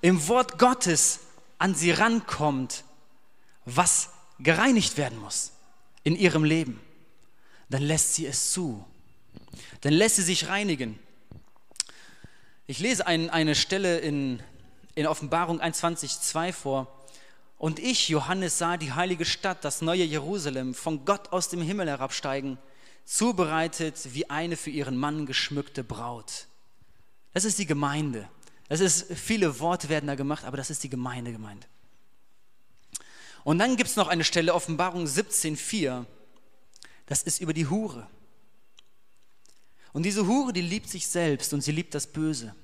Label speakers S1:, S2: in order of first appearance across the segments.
S1: im Wort Gottes an sie rankommt, was gereinigt werden muss in ihrem Leben, dann lässt sie es zu. Dann lässt sie sich reinigen. Ich lese ein, eine Stelle in, in Offenbarung 21.2 vor. Und ich, Johannes, sah die heilige Stadt, das neue Jerusalem, von Gott aus dem Himmel herabsteigen, zubereitet wie eine für ihren Mann geschmückte Braut. Das ist die Gemeinde. Das ist, viele Worte werden da gemacht, aber das ist die Gemeinde gemeint. Und dann gibt es noch eine Stelle, Offenbarung 17,4. Das ist über die Hure. Und diese Hure, die liebt sich selbst und sie liebt das Böse.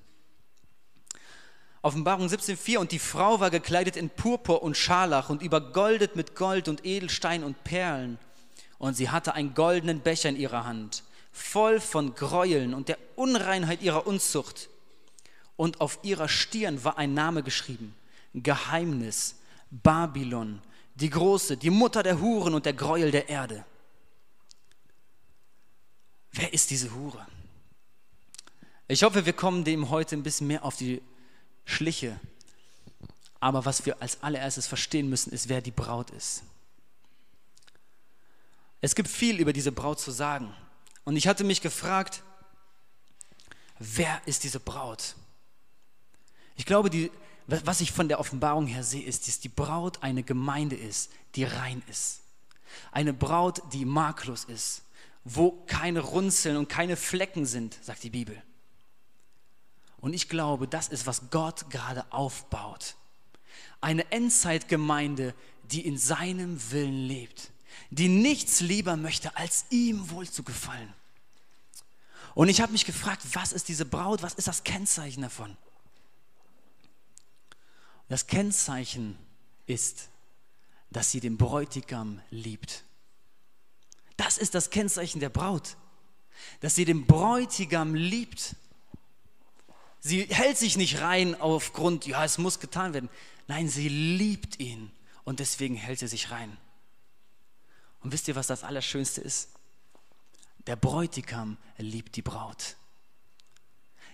S1: Offenbarung 17,4 und die Frau war gekleidet in Purpur und Scharlach und übergoldet mit Gold und Edelstein und Perlen. Und sie hatte einen goldenen Becher in ihrer Hand voll von Gräueln und der Unreinheit ihrer Unzucht. Und auf ihrer Stirn war ein Name geschrieben, Geheimnis, Babylon, die große, die Mutter der Huren und der Gräuel der Erde. Wer ist diese Hure? Ich hoffe, wir kommen dem heute ein bisschen mehr auf die Schliche. Aber was wir als allererstes verstehen müssen, ist, wer die Braut ist. Es gibt viel über diese Braut zu sagen. Und ich hatte mich gefragt, wer ist diese Braut? Ich glaube, die, was ich von der Offenbarung her sehe, ist, dass die Braut eine Gemeinde ist, die rein ist. Eine Braut, die makellos ist, wo keine Runzeln und keine Flecken sind, sagt die Bibel. Und ich glaube, das ist, was Gott gerade aufbaut. Eine Endzeitgemeinde, die in seinem Willen lebt die nichts lieber möchte, als ihm wohl zu gefallen. Und ich habe mich gefragt, was ist diese Braut, was ist das Kennzeichen davon? Das Kennzeichen ist, dass sie den Bräutigam liebt. Das ist das Kennzeichen der Braut, dass sie den Bräutigam liebt. Sie hält sich nicht rein aufgrund, ja, es muss getan werden. Nein, sie liebt ihn und deswegen hält sie sich rein. Und wisst ihr, was das Allerschönste ist? Der Bräutigam liebt die Braut.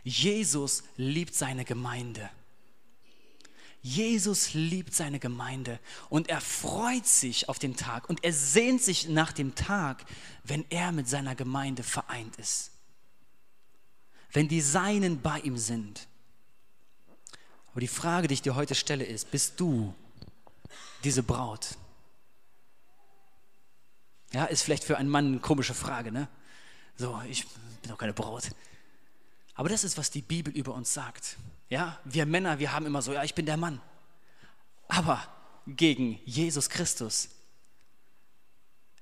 S1: Jesus liebt seine Gemeinde. Jesus liebt seine Gemeinde und er freut sich auf den Tag und er sehnt sich nach dem Tag, wenn er mit seiner Gemeinde vereint ist. Wenn die Seinen bei ihm sind. Aber die Frage, die ich dir heute stelle, ist, bist du diese Braut? Ja, ist vielleicht für einen Mann eine komische Frage, ne? So, ich bin doch keine Braut. Aber das ist, was die Bibel über uns sagt. Ja, wir Männer, wir haben immer so, ja, ich bin der Mann. Aber gegen Jesus Christus,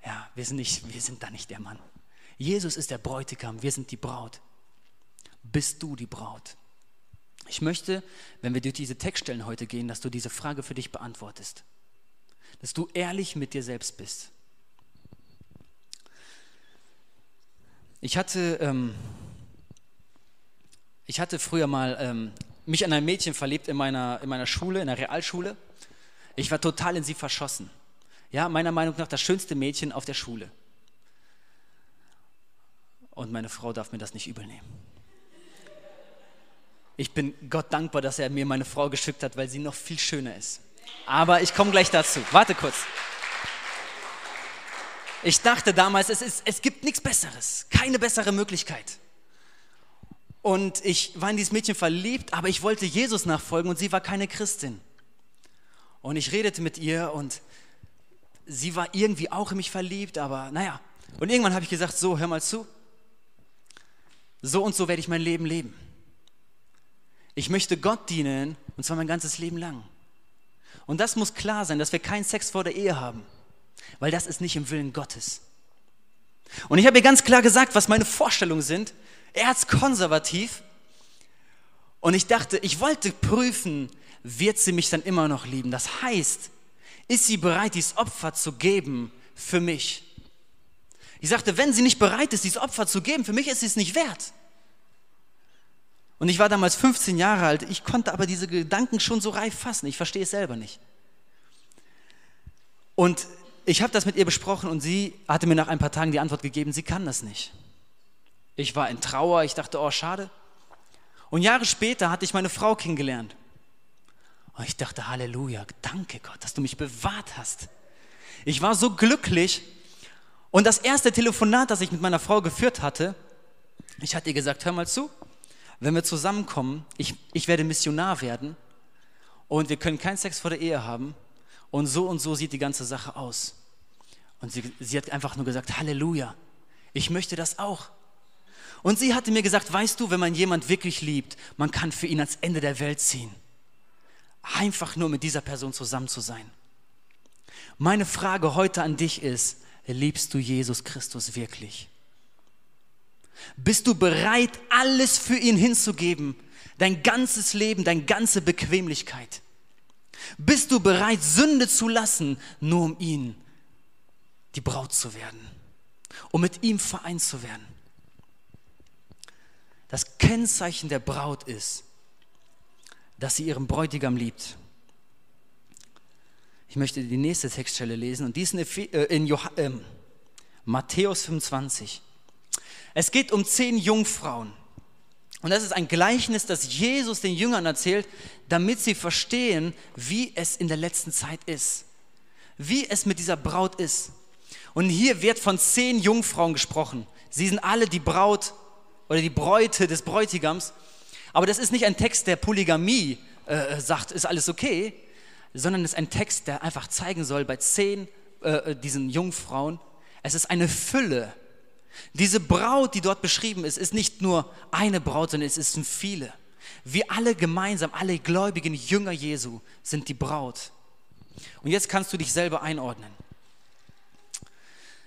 S1: ja, wir sind nicht, wir sind da nicht der Mann. Jesus ist der Bräutigam, wir sind die Braut. Bist du die Braut? Ich möchte, wenn wir durch diese Textstellen heute gehen, dass du diese Frage für dich beantwortest. Dass du ehrlich mit dir selbst bist. Ich hatte, ähm, ich hatte früher mal ähm, mich an ein Mädchen verliebt in meiner, in meiner Schule, in der Realschule. Ich war total in sie verschossen. Ja, meiner Meinung nach das schönste Mädchen auf der Schule. Und meine Frau darf mir das nicht übel nehmen. Ich bin Gott dankbar, dass er mir meine Frau geschickt hat, weil sie noch viel schöner ist. Aber ich komme gleich dazu. Warte kurz. Ich dachte damals, es, ist, es gibt nichts Besseres, keine bessere Möglichkeit. Und ich war in dieses Mädchen verliebt, aber ich wollte Jesus nachfolgen und sie war keine Christin. Und ich redete mit ihr und sie war irgendwie auch in mich verliebt, aber naja. Und irgendwann habe ich gesagt, so, hör mal zu. So und so werde ich mein Leben leben. Ich möchte Gott dienen und zwar mein ganzes Leben lang. Und das muss klar sein, dass wir keinen Sex vor der Ehe haben weil das ist nicht im Willen Gottes. Und ich habe ihr ganz klar gesagt, was meine Vorstellungen sind, erzkonservativ. Und ich dachte, ich wollte prüfen, wird sie mich dann immer noch lieben. Das heißt, ist sie bereit, dieses Opfer zu geben für mich? Ich sagte, wenn sie nicht bereit ist, dieses Opfer zu geben, für mich ist sie es nicht wert. Und ich war damals 15 Jahre alt, ich konnte aber diese Gedanken schon so reif fassen, ich verstehe es selber nicht. Und ich habe das mit ihr besprochen und sie hatte mir nach ein paar Tagen die Antwort gegeben, sie kann das nicht. Ich war in Trauer, ich dachte, oh schade. Und Jahre später hatte ich meine Frau kennengelernt. Und ich dachte, Halleluja, danke Gott, dass du mich bewahrt hast. Ich war so glücklich. Und das erste Telefonat, das ich mit meiner Frau geführt hatte, ich hatte ihr gesagt, hör mal zu, wenn wir zusammenkommen, ich, ich werde Missionar werden und wir können keinen Sex vor der Ehe haben und so und so sieht die ganze Sache aus. Und sie, sie hat einfach nur gesagt, Halleluja, ich möchte das auch. Und sie hatte mir gesagt, weißt du, wenn man jemand wirklich liebt, man kann für ihn ans Ende der Welt ziehen. Einfach nur mit dieser Person zusammen zu sein. Meine Frage heute an dich ist, liebst du Jesus Christus wirklich? Bist du bereit, alles für ihn hinzugeben? Dein ganzes Leben, deine ganze Bequemlichkeit? Bist du bereit, Sünde zu lassen, nur um ihn die Braut zu werden, um mit ihm vereint zu werden? Das Kennzeichen der Braut ist, dass sie ihren Bräutigam liebt. Ich möchte die nächste Textstelle lesen und die in, äh, in Joh äh, Matthäus 25. Es geht um zehn Jungfrauen. Und das ist ein Gleichnis, das Jesus den Jüngern erzählt, damit sie verstehen, wie es in der letzten Zeit ist. Wie es mit dieser Braut ist. Und hier wird von zehn Jungfrauen gesprochen. Sie sind alle die Braut oder die Bräute des Bräutigams. Aber das ist nicht ein Text, der Polygamie äh, sagt, ist alles okay, sondern es ist ein Text, der einfach zeigen soll bei zehn äh, diesen Jungfrauen, es ist eine Fülle diese Braut, die dort beschrieben ist, ist nicht nur eine Braut, sondern es sind viele. Wir alle gemeinsam, alle gläubigen Jünger Jesu sind die Braut. Und jetzt kannst du dich selber einordnen.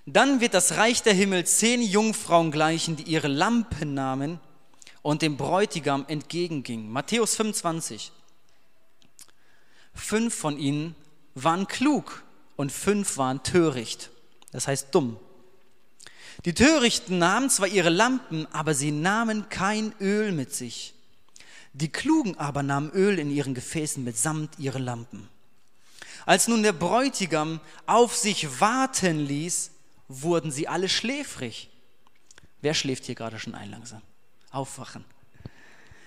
S1: Dann wird das Reich der Himmel zehn Jungfrauen gleichen, die ihre Lampen nahmen und dem Bräutigam entgegengingen. Matthäus 25. Fünf von ihnen waren klug und fünf waren töricht, das heißt dumm. Die Törichten nahmen zwar ihre Lampen, aber sie nahmen kein Öl mit sich. Die Klugen aber nahmen Öl in ihren Gefäßen mitsamt ihre Lampen. Als nun der Bräutigam auf sich warten ließ, wurden sie alle schläfrig. Wer schläft hier gerade schon ein langsam? Aufwachen.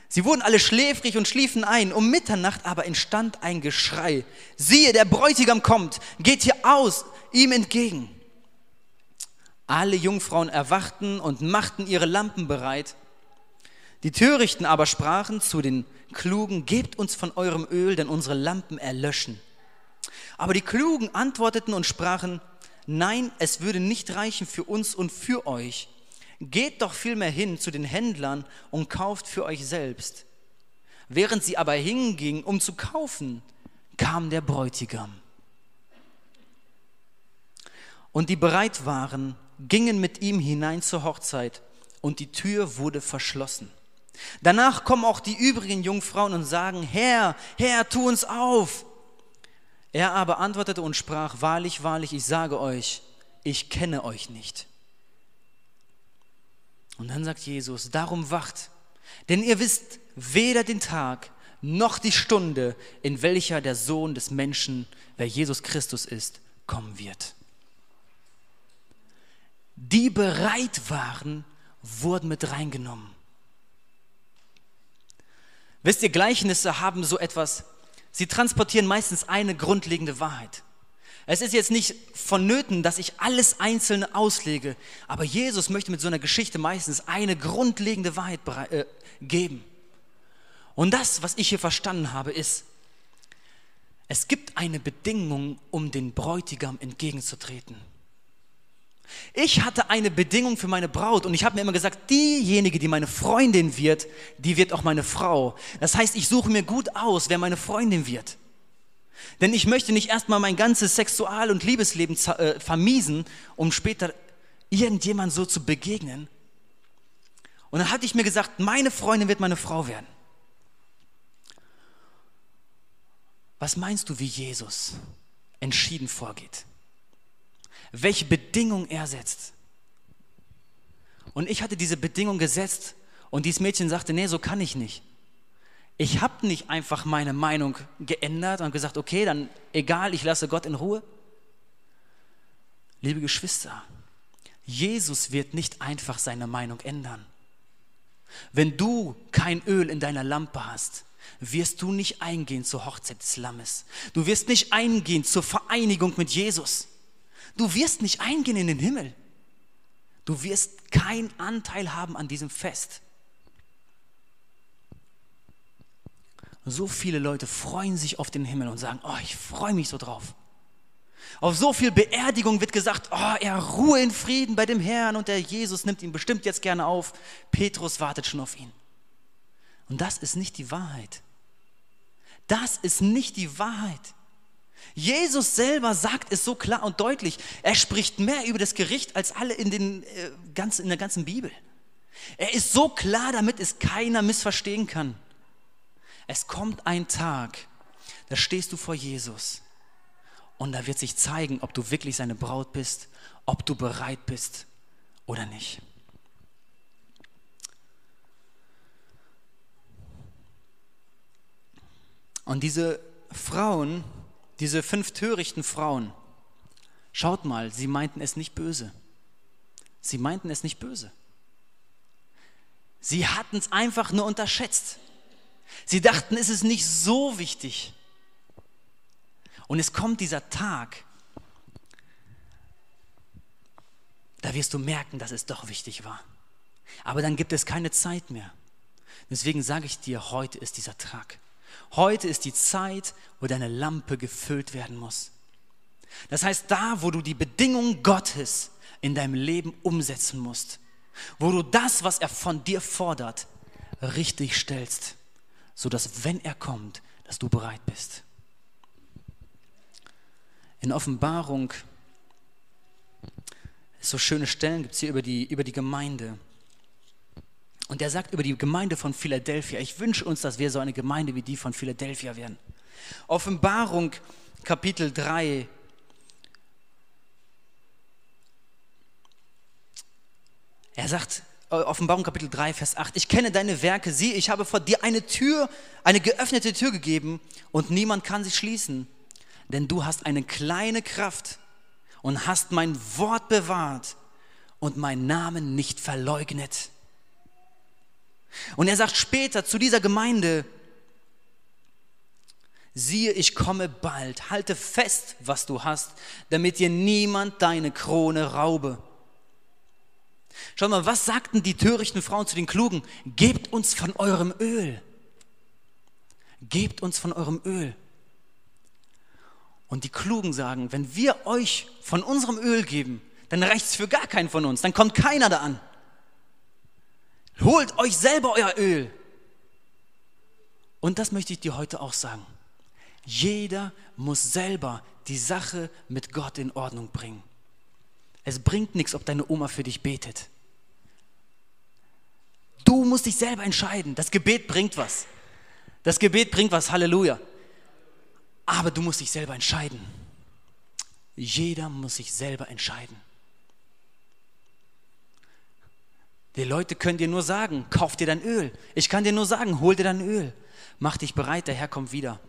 S1: Sie wurden alle schläfrig und schliefen ein. Um Mitternacht aber entstand ein Geschrei. Siehe, der Bräutigam kommt, geht hier aus, ihm entgegen. Alle Jungfrauen erwachten und machten ihre Lampen bereit. Die Törichten aber sprachen zu den Klugen, gebt uns von eurem Öl, denn unsere Lampen erlöschen. Aber die Klugen antworteten und sprachen, nein, es würde nicht reichen für uns und für euch. Geht doch vielmehr hin zu den Händlern und kauft für euch selbst. Während sie aber hingingen, um zu kaufen, kam der Bräutigam. Und die bereit waren, gingen mit ihm hinein zur Hochzeit und die Tür wurde verschlossen. Danach kommen auch die übrigen Jungfrauen und sagen, Herr, Herr, tu uns auf. Er aber antwortete und sprach, wahrlich, wahrlich, ich sage euch, ich kenne euch nicht. Und dann sagt Jesus, darum wacht, denn ihr wisst weder den Tag noch die Stunde, in welcher der Sohn des Menschen, wer Jesus Christus ist, kommen wird die bereit waren, wurden mit reingenommen. Wisst ihr, Gleichnisse haben so etwas, sie transportieren meistens eine grundlegende Wahrheit. Es ist jetzt nicht vonnöten, dass ich alles Einzelne auslege, aber Jesus möchte mit so einer Geschichte meistens eine grundlegende Wahrheit äh, geben. Und das, was ich hier verstanden habe, ist, es gibt eine Bedingung, um den Bräutigam entgegenzutreten. Ich hatte eine Bedingung für meine Braut und ich habe mir immer gesagt, diejenige, die meine Freundin wird, die wird auch meine Frau. Das heißt, ich suche mir gut aus, wer meine Freundin wird. Denn ich möchte nicht erstmal mein ganzes Sexual- und Liebesleben äh, vermiesen, um später irgendjemand so zu begegnen. Und dann hatte ich mir gesagt, meine Freundin wird meine Frau werden. Was meinst du, wie Jesus entschieden vorgeht? Welche Bedingung er setzt? Und ich hatte diese Bedingung gesetzt und dieses Mädchen sagte, nee, so kann ich nicht. Ich habe nicht einfach meine Meinung geändert und gesagt, okay, dann egal, ich lasse Gott in Ruhe. Liebe Geschwister, Jesus wird nicht einfach seine Meinung ändern. Wenn du kein Öl in deiner Lampe hast, wirst du nicht eingehen zur Hochzeit des Lammes. Du wirst nicht eingehen zur Vereinigung mit Jesus. Du wirst nicht eingehen in den Himmel. Du wirst keinen Anteil haben an diesem Fest. So viele Leute freuen sich auf den Himmel und sagen, oh, ich freue mich so drauf. Auf so viel Beerdigung wird gesagt, oh, er ruhe in Frieden bei dem Herrn und der Jesus nimmt ihn bestimmt jetzt gerne auf. Petrus wartet schon auf ihn. Und das ist nicht die Wahrheit. Das ist nicht die Wahrheit. Jesus selber sagt es so klar und deutlich. Er spricht mehr über das Gericht als alle in, den, äh, ganz, in der ganzen Bibel. Er ist so klar, damit es keiner missverstehen kann. Es kommt ein Tag, da stehst du vor Jesus und da wird sich zeigen, ob du wirklich seine Braut bist, ob du bereit bist oder nicht. Und diese Frauen, diese fünf törichten Frauen, schaut mal, sie meinten es nicht böse. Sie meinten es nicht böse. Sie hatten es einfach nur unterschätzt. Sie dachten, es ist nicht so wichtig. Und es kommt dieser Tag, da wirst du merken, dass es doch wichtig war. Aber dann gibt es keine Zeit mehr. Deswegen sage ich dir, heute ist dieser Tag. Heute ist die Zeit, wo deine Lampe gefüllt werden muss. Das heißt, da, wo du die Bedingungen Gottes in deinem Leben umsetzen musst, wo du das, was er von dir fordert, richtig stellst, sodass, wenn er kommt, dass du bereit bist. In Offenbarung, so schöne Stellen gibt es hier über die, über die Gemeinde. Und er sagt über die Gemeinde von Philadelphia, ich wünsche uns, dass wir so eine Gemeinde wie die von Philadelphia werden. Offenbarung Kapitel 3. Er sagt, äh, Offenbarung Kapitel 3, Vers 8, ich kenne deine Werke, sieh, ich habe vor dir eine Tür, eine geöffnete Tür gegeben und niemand kann sie schließen, denn du hast eine kleine Kraft und hast mein Wort bewahrt und meinen Namen nicht verleugnet. Und er sagt später zu dieser Gemeinde, siehe, ich komme bald, halte fest, was du hast, damit dir niemand deine Krone raube. Schau mal, was sagten die törichten Frauen zu den Klugen? Gebt uns von eurem Öl. Gebt uns von eurem Öl. Und die Klugen sagen, wenn wir euch von unserem Öl geben, dann reicht es für gar keinen von uns, dann kommt keiner da an. Holt euch selber euer Öl. Und das möchte ich dir heute auch sagen. Jeder muss selber die Sache mit Gott in Ordnung bringen. Es bringt nichts, ob deine Oma für dich betet. Du musst dich selber entscheiden. Das Gebet bringt was. Das Gebet bringt was, Halleluja. Aber du musst dich selber entscheiden. Jeder muss sich selber entscheiden. Die Leute können dir nur sagen, kauf dir dein Öl. Ich kann dir nur sagen, hol dir dein Öl. Mach dich bereit, der Herr kommt wieder.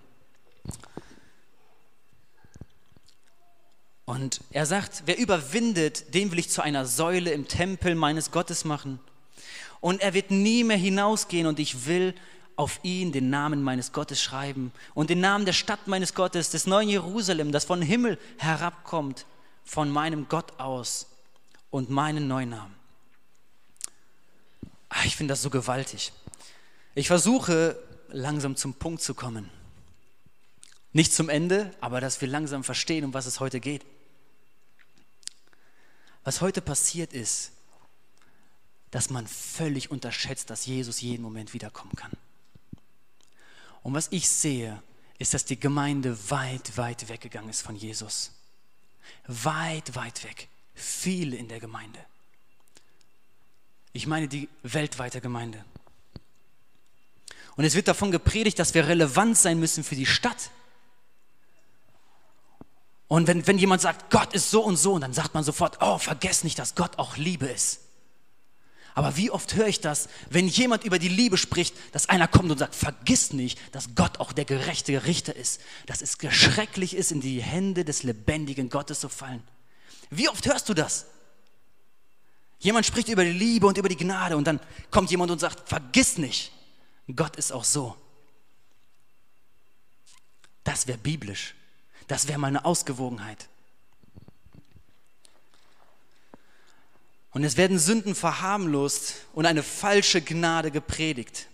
S1: Und er sagt, wer überwindet, den will ich zu einer Säule im Tempel meines Gottes machen. Und er wird nie mehr hinausgehen und ich will auf ihn den Namen meines Gottes schreiben und den Namen der Stadt meines Gottes, des neuen Jerusalem, das von Himmel herabkommt, von meinem Gott aus und meinen neuen Ah, ich finde das so gewaltig. Ich versuche langsam zum Punkt zu kommen. Nicht zum Ende, aber dass wir langsam verstehen, um was es heute geht. Was heute passiert ist, dass man völlig unterschätzt, dass Jesus jeden Moment wiederkommen kann. Und was ich sehe, ist, dass die Gemeinde weit, weit weggegangen ist von Jesus. Weit, weit weg. Viele in der Gemeinde. Ich meine die weltweite Gemeinde. Und es wird davon gepredigt, dass wir relevant sein müssen für die Stadt. Und wenn, wenn jemand sagt, Gott ist so und so, und dann sagt man sofort, oh, vergesst nicht, dass Gott auch Liebe ist. Aber wie oft höre ich das, wenn jemand über die Liebe spricht, dass einer kommt und sagt, vergiss nicht, dass Gott auch der gerechte Richter ist, dass es schrecklich ist, in die Hände des lebendigen Gottes zu fallen. Wie oft hörst du das? Jemand spricht über die Liebe und über die Gnade und dann kommt jemand und sagt, vergiss nicht, Gott ist auch so. Das wäre biblisch. Das wäre mal eine Ausgewogenheit. Und es werden Sünden verharmlost und eine falsche Gnade gepredigt.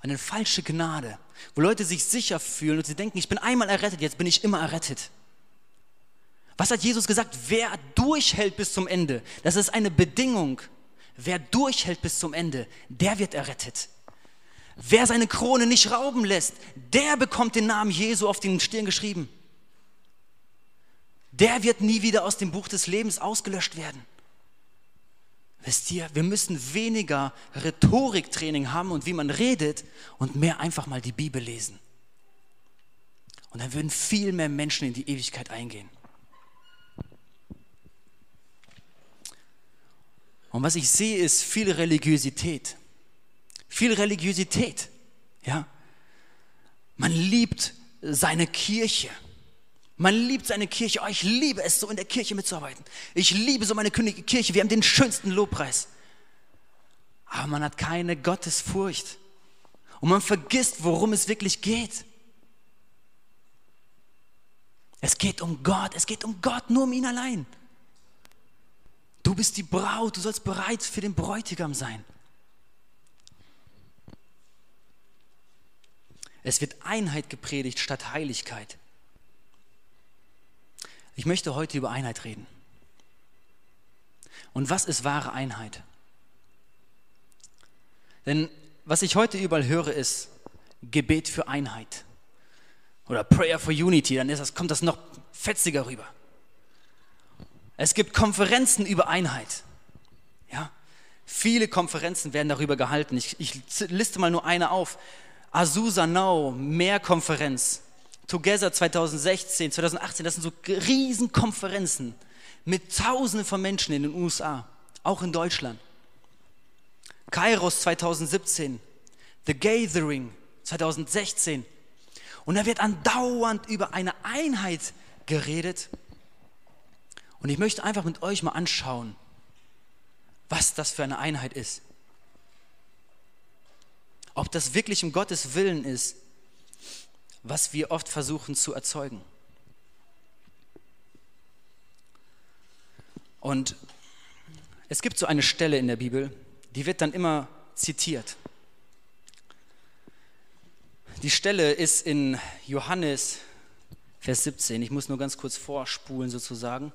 S1: Eine falsche Gnade, wo Leute sich sicher fühlen und sie denken, ich bin einmal errettet, jetzt bin ich immer errettet. Was hat Jesus gesagt? Wer durchhält bis zum Ende, das ist eine Bedingung. Wer durchhält bis zum Ende, der wird errettet. Wer seine Krone nicht rauben lässt, der bekommt den Namen Jesu auf den Stirn geschrieben der wird nie wieder aus dem Buch des Lebens ausgelöscht werden. Wisst ihr, wir müssen weniger Rhetoriktraining haben und wie man redet und mehr einfach mal die Bibel lesen. Und dann würden viel mehr Menschen in die Ewigkeit eingehen. Und was ich sehe, ist viel Religiosität. Viel Religiosität. Ja? Man liebt seine Kirche. Man liebt seine Kirche. Oh, ich liebe es, so in der Kirche mitzuarbeiten. Ich liebe so meine Kirche. Wir haben den schönsten Lobpreis. Aber man hat keine Gottesfurcht. Und man vergisst, worum es wirklich geht. Es geht um Gott. Es geht um Gott, nur um ihn allein. Du bist die Braut. Du sollst bereit für den Bräutigam sein. Es wird Einheit gepredigt statt Heiligkeit. Ich möchte heute über Einheit reden. Und was ist wahre Einheit? Denn was ich heute überall höre, ist Gebet für Einheit oder Prayer for Unity, dann das, kommt das noch fetziger rüber. Es gibt Konferenzen über Einheit. Ja? Viele Konferenzen werden darüber gehalten. Ich, ich liste mal nur eine auf. Azusa Now, Mehrkonferenz. Together 2016, 2018, das sind so Riesenkonferenzen mit Tausenden von Menschen in den USA, auch in Deutschland. Kairos 2017, The Gathering 2016. Und da wird andauernd über eine Einheit geredet. Und ich möchte einfach mit euch mal anschauen, was das für eine Einheit ist. Ob das wirklich um Gottes Willen ist, was wir oft versuchen zu erzeugen. Und es gibt so eine Stelle in der Bibel, die wird dann immer zitiert. Die Stelle ist in Johannes Vers 17. Ich muss nur ganz kurz vorspulen sozusagen.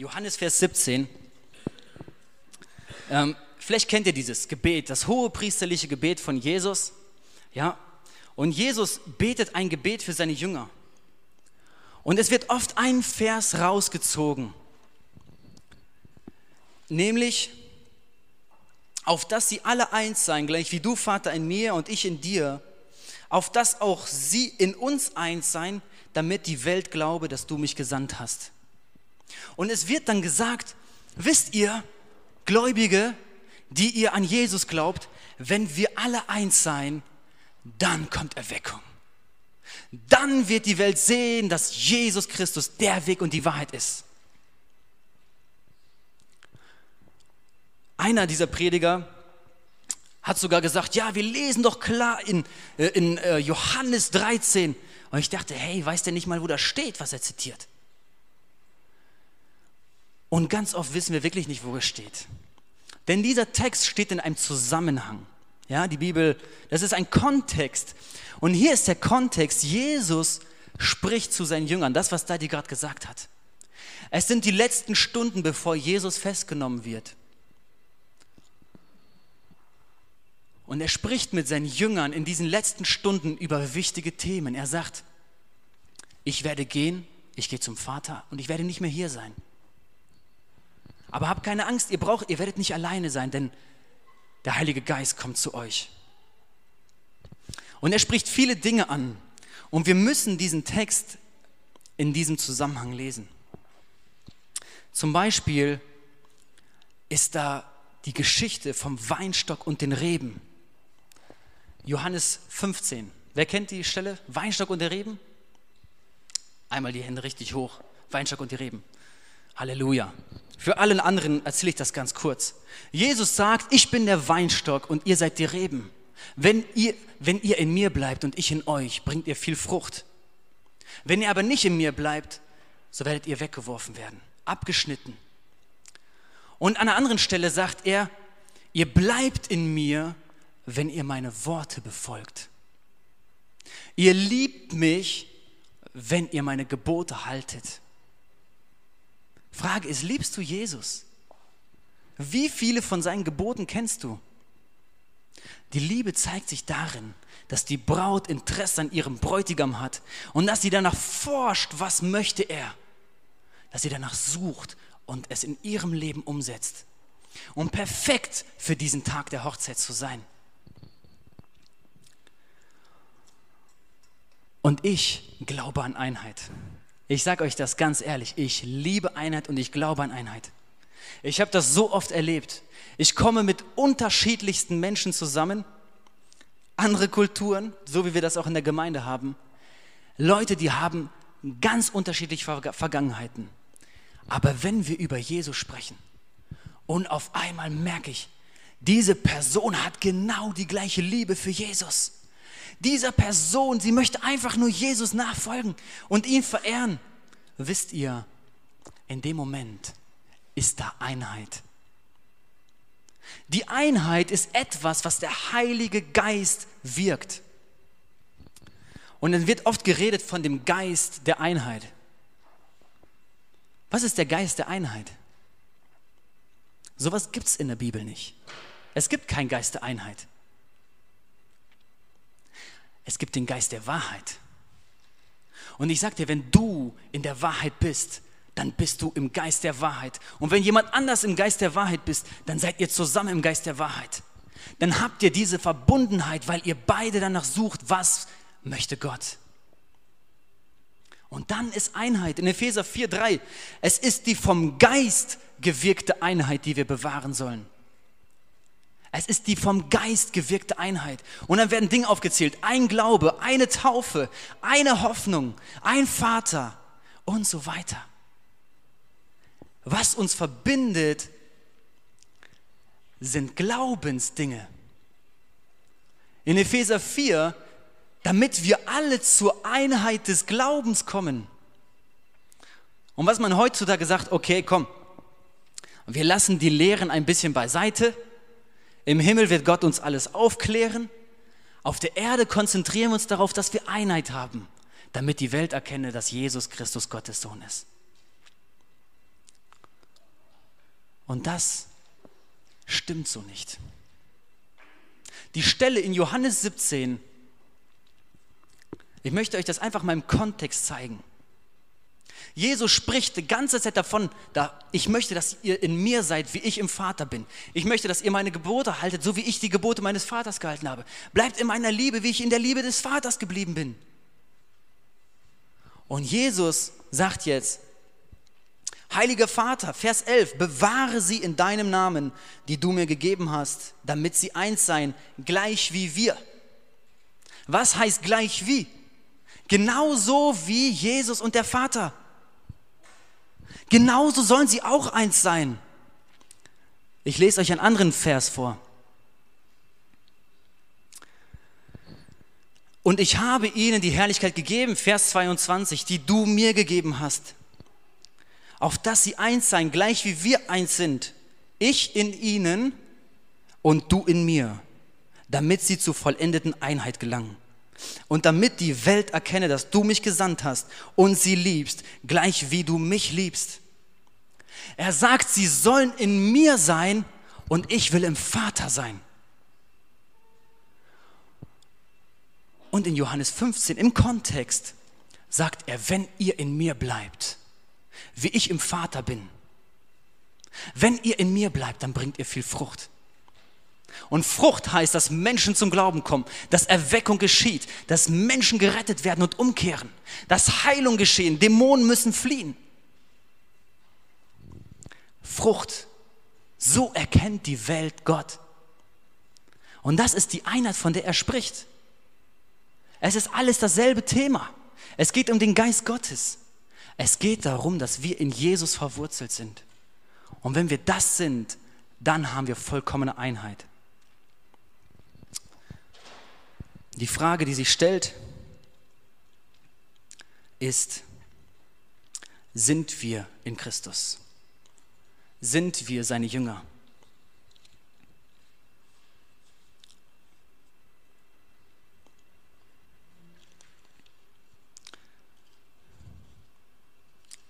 S1: Johannes Vers 17. Ähm, vielleicht kennt ihr dieses Gebet, das hohe priesterliche Gebet von Jesus. Ja? Und Jesus betet ein Gebet für seine Jünger. Und es wird oft ein Vers rausgezogen, nämlich auf dass sie alle eins seien, gleich wie du, Vater, in mir und ich in dir, auf dass auch sie in uns eins seien, damit die Welt glaube, dass du mich gesandt hast. Und es wird dann gesagt, wisst ihr, Gläubige, die ihr an Jesus glaubt, wenn wir alle eins sein, dann kommt Erweckung. Dann wird die Welt sehen, dass Jesus Christus der Weg und die Wahrheit ist. Einer dieser Prediger hat sogar gesagt, ja, wir lesen doch klar in, äh, in äh, Johannes 13. Und ich dachte, hey, weiß der nicht mal, wo das steht, was er zitiert? Und ganz oft wissen wir wirklich nicht, wo es steht. Denn dieser Text steht in einem Zusammenhang. Ja, die Bibel, das ist ein Kontext. Und hier ist der Kontext. Jesus spricht zu seinen Jüngern, das, was Daddy gerade gesagt hat. Es sind die letzten Stunden, bevor Jesus festgenommen wird. Und er spricht mit seinen Jüngern in diesen letzten Stunden über wichtige Themen. Er sagt, ich werde gehen, ich gehe zum Vater und ich werde nicht mehr hier sein. Aber habt keine Angst, ihr braucht, ihr werdet nicht alleine sein, denn der Heilige Geist kommt zu euch. Und er spricht viele Dinge an. Und wir müssen diesen Text in diesem Zusammenhang lesen. Zum Beispiel ist da die Geschichte vom Weinstock und den Reben. Johannes 15. Wer kennt die Stelle? Weinstock und der Reben? Einmal die Hände richtig hoch. Weinstock und die Reben. Halleluja. Für allen anderen erzähle ich das ganz kurz. Jesus sagt, ich bin der Weinstock und ihr seid die Reben. Wenn ihr, wenn ihr in mir bleibt und ich in euch, bringt ihr viel Frucht. Wenn ihr aber nicht in mir bleibt, so werdet ihr weggeworfen werden, abgeschnitten. Und an einer anderen Stelle sagt er, ihr bleibt in mir, wenn ihr meine Worte befolgt. Ihr liebt mich, wenn ihr meine Gebote haltet. Frage ist, liebst du Jesus? Wie viele von seinen Geboten kennst du? Die Liebe zeigt sich darin, dass die Braut Interesse an ihrem Bräutigam hat und dass sie danach forscht, was möchte er. Dass sie danach sucht und es in ihrem Leben umsetzt, um perfekt für diesen Tag der Hochzeit zu sein. Und ich glaube an Einheit. Ich sage euch das ganz ehrlich, ich liebe Einheit und ich glaube an Einheit. Ich habe das so oft erlebt. Ich komme mit unterschiedlichsten Menschen zusammen, andere Kulturen, so wie wir das auch in der Gemeinde haben. Leute, die haben ganz unterschiedliche Vergangenheiten. Aber wenn wir über Jesus sprechen und auf einmal merke ich, diese Person hat genau die gleiche Liebe für Jesus dieser Person, sie möchte einfach nur Jesus nachfolgen und ihn verehren. Wisst ihr, in dem Moment ist da Einheit. Die Einheit ist etwas, was der Heilige Geist wirkt. Und dann wird oft geredet von dem Geist der Einheit. Was ist der Geist der Einheit? Sowas gibt es in der Bibel nicht. Es gibt keinen Geist der Einheit. Es gibt den Geist der Wahrheit. Und ich sage dir, wenn du in der Wahrheit bist, dann bist du im Geist der Wahrheit. Und wenn jemand anders im Geist der Wahrheit bist, dann seid ihr zusammen im Geist der Wahrheit. Dann habt ihr diese Verbundenheit, weil ihr beide danach sucht, was möchte Gott. Und dann ist Einheit. In Epheser 4,3, es ist die vom Geist gewirkte Einheit, die wir bewahren sollen. Es ist die vom Geist gewirkte Einheit. Und dann werden Dinge aufgezählt. Ein Glaube, eine Taufe, eine Hoffnung, ein Vater und so weiter. Was uns verbindet, sind Glaubensdinge. In Epheser 4, damit wir alle zur Einheit des Glaubens kommen. Und was man heutzutage sagt, okay, komm, wir lassen die Lehren ein bisschen beiseite im Himmel wird Gott uns alles aufklären. Auf der Erde konzentrieren wir uns darauf, dass wir Einheit haben, damit die Welt erkenne, dass Jesus Christus Gottes Sohn ist. Und das stimmt so nicht. Die Stelle in Johannes 17, ich möchte euch das einfach mal im Kontext zeigen. Jesus spricht die ganze Zeit davon, da, ich möchte, dass ihr in mir seid, wie ich im Vater bin. Ich möchte, dass ihr meine Gebote haltet, so wie ich die Gebote meines Vaters gehalten habe. Bleibt in meiner Liebe, wie ich in der Liebe des Vaters geblieben bin. Und Jesus sagt jetzt, Heiliger Vater, Vers 11, bewahre sie in deinem Namen, die du mir gegeben hast, damit sie eins seien, gleich wie wir. Was heißt gleich wie? Genauso wie Jesus und der Vater. Genauso sollen sie auch eins sein. Ich lese euch einen anderen Vers vor. Und ich habe ihnen die Herrlichkeit gegeben, Vers 22, die du mir gegeben hast, auf dass sie eins seien, gleich wie wir eins sind, ich in ihnen und du in mir, damit sie zur vollendeten Einheit gelangen. Und damit die Welt erkenne, dass du mich gesandt hast und sie liebst, gleich wie du mich liebst. Er sagt, sie sollen in mir sein und ich will im Vater sein. Und in Johannes 15 im Kontext sagt er, wenn ihr in mir bleibt, wie ich im Vater bin, wenn ihr in mir bleibt, dann bringt ihr viel Frucht. Und Frucht heißt, dass Menschen zum Glauben kommen, dass Erweckung geschieht, dass Menschen gerettet werden und umkehren, dass Heilung geschehen, Dämonen müssen fliehen. Frucht, so erkennt die Welt Gott. Und das ist die Einheit, von der er spricht. Es ist alles dasselbe Thema. Es geht um den Geist Gottes. Es geht darum, dass wir in Jesus verwurzelt sind. Und wenn wir das sind, dann haben wir vollkommene Einheit. Die Frage, die sich stellt, ist, sind wir in Christus? Sind wir seine Jünger?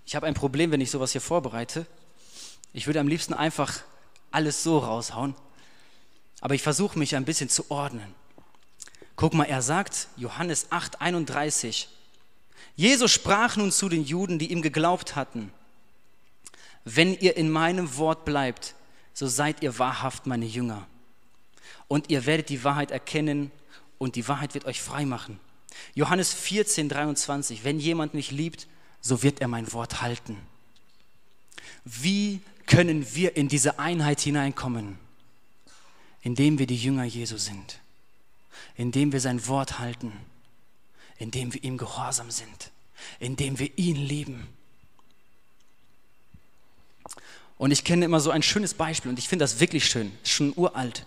S1: Ich habe ein Problem, wenn ich sowas hier vorbereite. Ich würde am liebsten einfach alles so raushauen. Aber ich versuche mich ein bisschen zu ordnen. Guck mal, er sagt, Johannes 8, 31, Jesus sprach nun zu den Juden, die ihm geglaubt hatten, wenn ihr in meinem Wort bleibt, so seid ihr wahrhaft meine Jünger. Und ihr werdet die Wahrheit erkennen und die Wahrheit wird euch frei machen. Johannes 14, 23, wenn jemand mich liebt, so wird er mein Wort halten. Wie können wir in diese Einheit hineinkommen? Indem wir die Jünger Jesu sind, indem wir sein Wort halten, indem wir ihm gehorsam sind, indem wir ihn lieben. Und ich kenne immer so ein schönes Beispiel und ich finde das wirklich schön, ist schon uralt.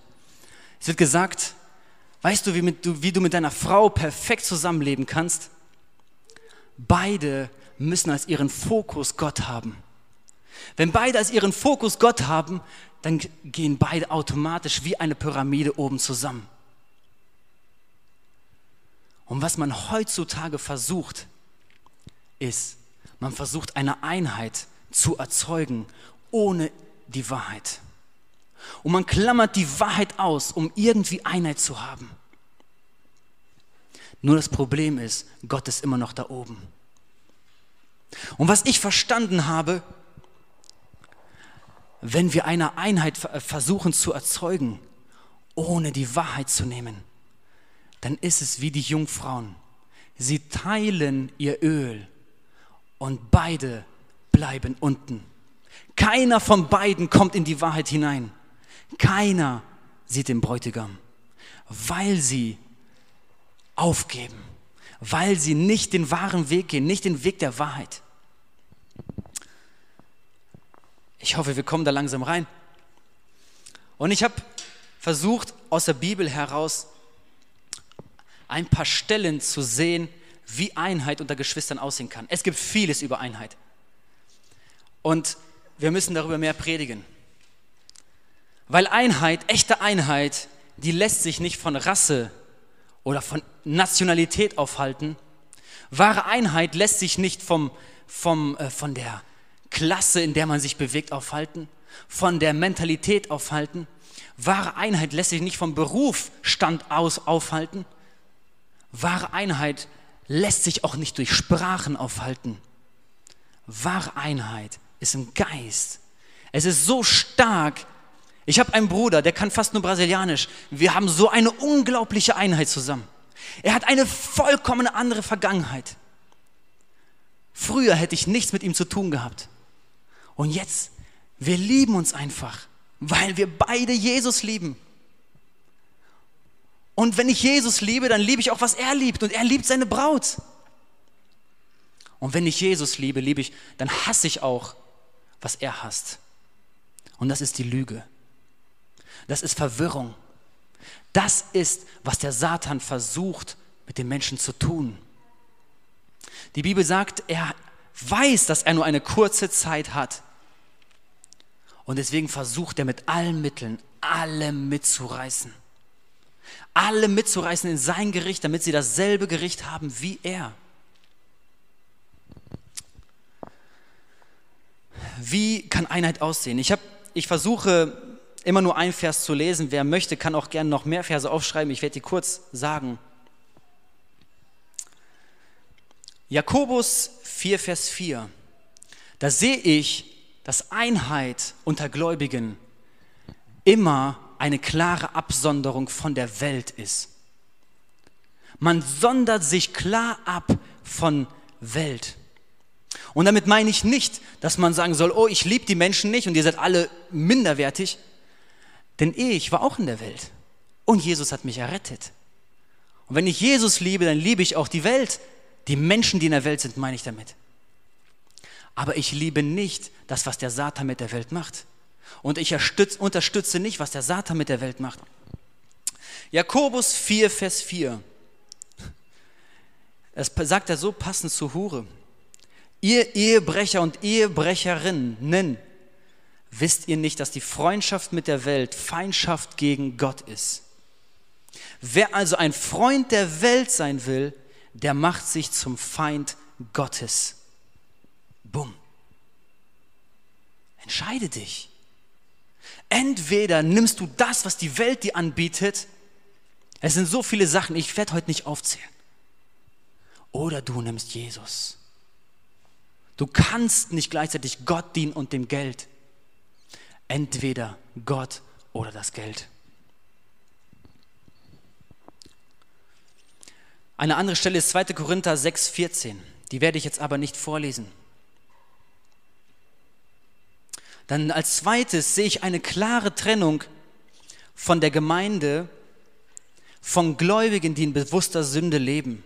S1: Es wird gesagt, weißt du wie, mit, wie du mit deiner Frau perfekt zusammenleben kannst? Beide müssen als ihren Fokus Gott haben. Wenn beide als ihren Fokus Gott haben, dann gehen beide automatisch wie eine Pyramide oben zusammen. Und was man heutzutage versucht, ist, man versucht eine Einheit zu erzeugen ohne die Wahrheit. Und man klammert die Wahrheit aus, um irgendwie Einheit zu haben. Nur das Problem ist, Gott ist immer noch da oben. Und was ich verstanden habe, wenn wir eine Einheit versuchen zu erzeugen, ohne die Wahrheit zu nehmen, dann ist es wie die Jungfrauen. Sie teilen ihr Öl und beide bleiben unten. Keiner von beiden kommt in die Wahrheit hinein. Keiner sieht den Bräutigam, weil sie aufgeben, weil sie nicht den wahren Weg gehen, nicht den Weg der Wahrheit. Ich hoffe, wir kommen da langsam rein. Und ich habe versucht, aus der Bibel heraus ein paar Stellen zu sehen, wie Einheit unter Geschwistern aussehen kann. Es gibt vieles über Einheit. Und wir müssen darüber mehr predigen. Weil Einheit, echte Einheit, die lässt sich nicht von Rasse oder von Nationalität aufhalten. Wahre Einheit lässt sich nicht vom, vom, äh, von der Klasse, in der man sich bewegt, aufhalten, von der Mentalität aufhalten. Wahre Einheit lässt sich nicht vom Berufsstand aus aufhalten. Wahre Einheit lässt sich auch nicht durch Sprachen aufhalten. Wahre Einheit ist im Geist. Es ist so stark. Ich habe einen Bruder, der kann fast nur Brasilianisch. Wir haben so eine unglaubliche Einheit zusammen. Er hat eine vollkommen andere Vergangenheit. Früher hätte ich nichts mit ihm zu tun gehabt. Und jetzt, wir lieben uns einfach, weil wir beide Jesus lieben. Und wenn ich Jesus liebe, dann liebe ich auch, was er liebt. Und er liebt seine Braut. Und wenn ich Jesus liebe, liebe ich, dann hasse ich auch, was er hasst. Und das ist die Lüge. Das ist Verwirrung. Das ist, was der Satan versucht, mit den Menschen zu tun. Die Bibel sagt, er weiß, dass er nur eine kurze Zeit hat. Und deswegen versucht er mit allen Mitteln, alle mitzureißen. Alle mitzureißen in sein Gericht, damit sie dasselbe Gericht haben wie er. Wie kann Einheit aussehen? Ich, hab, ich versuche immer nur ein Vers zu lesen. Wer möchte, kann auch gerne noch mehr Verse aufschreiben. Ich werde die kurz sagen. Jakobus 4, Vers 4. Da sehe ich, dass Einheit unter Gläubigen immer eine klare Absonderung von der Welt ist. Man sondert sich klar ab von Welt. Und damit meine ich nicht, dass man sagen soll, oh, ich liebe die Menschen nicht und ihr seid alle minderwertig. Denn ich war auch in der Welt und Jesus hat mich errettet. Und wenn ich Jesus liebe, dann liebe ich auch die Welt. Die Menschen, die in der Welt sind, meine ich damit. Aber ich liebe nicht das, was der Satan mit der Welt macht. Und ich unterstütze nicht, was der Satan mit der Welt macht. Jakobus 4, Vers 4. Es sagt er so passend zu Hure. Ihr Ehebrecher und Ehebrecherinnen, wisst ihr nicht, dass die Freundschaft mit der Welt Feindschaft gegen Gott ist? Wer also ein Freund der Welt sein will, der macht sich zum Feind Gottes. Bumm. Entscheide dich. Entweder nimmst du das, was die Welt dir anbietet, es sind so viele Sachen, ich werde heute nicht aufzählen, oder du nimmst Jesus. Du kannst nicht gleichzeitig Gott dienen und dem Geld. Entweder Gott oder das Geld. Eine andere Stelle ist 2. Korinther 6, 14. Die werde ich jetzt aber nicht vorlesen. Dann als zweites sehe ich eine klare Trennung von der Gemeinde, von Gläubigen, die in bewusster Sünde leben.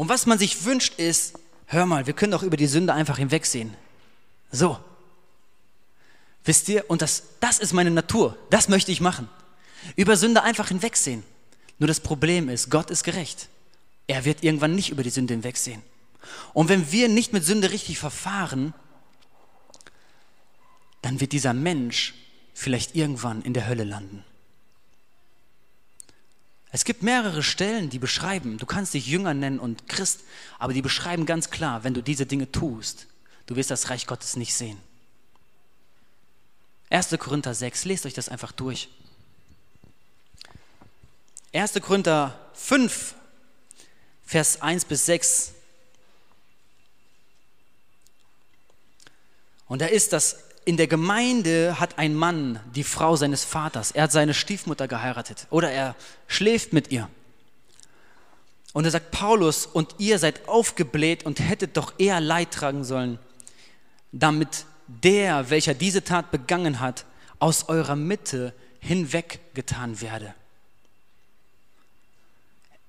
S1: Und was man sich wünscht ist, hör mal, wir können doch über die Sünde einfach hinwegsehen. So. Wisst ihr, und das, das ist meine Natur, das möchte ich machen. Über Sünde einfach hinwegsehen. Nur das Problem ist, Gott ist gerecht. Er wird irgendwann nicht über die Sünde hinwegsehen. Und wenn wir nicht mit Sünde richtig verfahren, dann wird dieser Mensch vielleicht irgendwann in der Hölle landen. Es gibt mehrere Stellen, die beschreiben, du kannst dich Jünger nennen und Christ, aber die beschreiben ganz klar, wenn du diese Dinge tust, du wirst das Reich Gottes nicht sehen. 1. Korinther 6, lest euch das einfach durch. 1. Korinther 5, Vers 1 bis 6. Und da ist das, in der Gemeinde hat ein Mann die Frau seines Vaters, er hat seine Stiefmutter geheiratet oder er schläft mit ihr. Und er sagt, Paulus, und ihr seid aufgebläht und hättet doch eher Leid tragen sollen, damit der, welcher diese Tat begangen hat, aus eurer Mitte hinweggetan werde.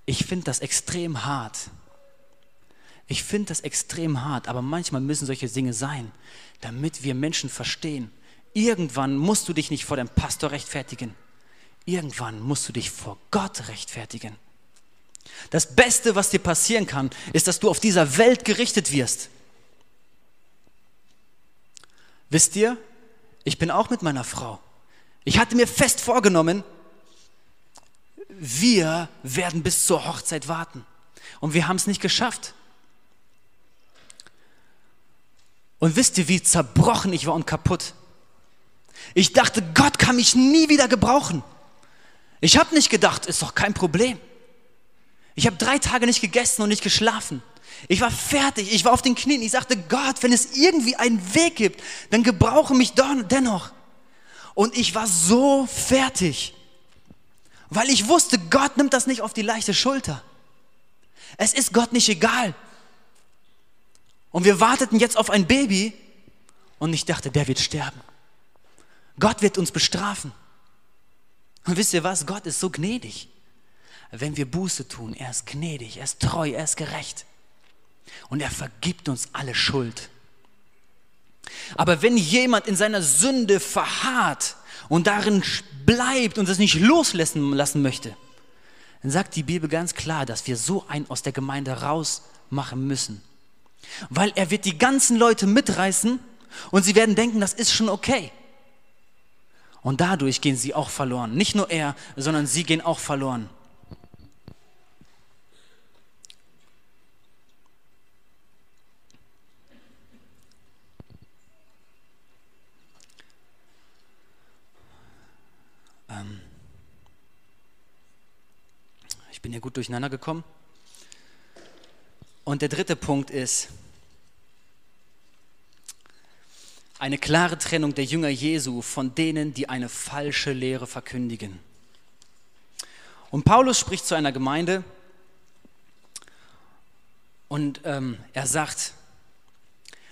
S1: Ich finde das extrem hart. Ich finde das extrem hart, aber manchmal müssen solche Dinge sein, damit wir Menschen verstehen. Irgendwann musst du dich nicht vor dem Pastor rechtfertigen. Irgendwann musst du dich vor Gott rechtfertigen. Das Beste, was dir passieren kann, ist, dass du auf dieser Welt gerichtet wirst. Wisst ihr, ich bin auch mit meiner Frau. Ich hatte mir fest vorgenommen, wir werden bis zur Hochzeit warten. Und wir haben es nicht geschafft. Und wisst ihr, wie zerbrochen ich war und kaputt? Ich dachte, Gott kann mich nie wieder gebrauchen. Ich habe nicht gedacht, ist doch kein Problem. Ich habe drei Tage nicht gegessen und nicht geschlafen. Ich war fertig, ich war auf den Knien. Ich sagte, Gott, wenn es irgendwie einen Weg gibt, dann gebrauche mich dennoch. Und ich war so fertig weil ich wusste, Gott nimmt das nicht auf die leichte Schulter. Es ist Gott nicht egal. Und wir warteten jetzt auf ein Baby und ich dachte, der wird sterben. Gott wird uns bestrafen. Und wisst ihr was? Gott ist so gnädig. Wenn wir Buße tun, er ist gnädig, er ist treu, er ist gerecht. Und er vergibt uns alle Schuld. Aber wenn jemand in seiner Sünde verharrt und darin bleibt und es nicht loslassen lassen möchte, dann sagt die Bibel ganz klar, dass wir so einen aus der Gemeinde rausmachen müssen. Weil er wird die ganzen Leute mitreißen und sie werden denken, das ist schon okay. Und dadurch gehen sie auch verloren. Nicht nur er, sondern sie gehen auch verloren. Ähm ich bin hier gut durcheinander gekommen. Und der dritte Punkt ist, eine klare Trennung der Jünger Jesu von denen, die eine falsche Lehre verkündigen. Und Paulus spricht zu einer Gemeinde und ähm, er sagt,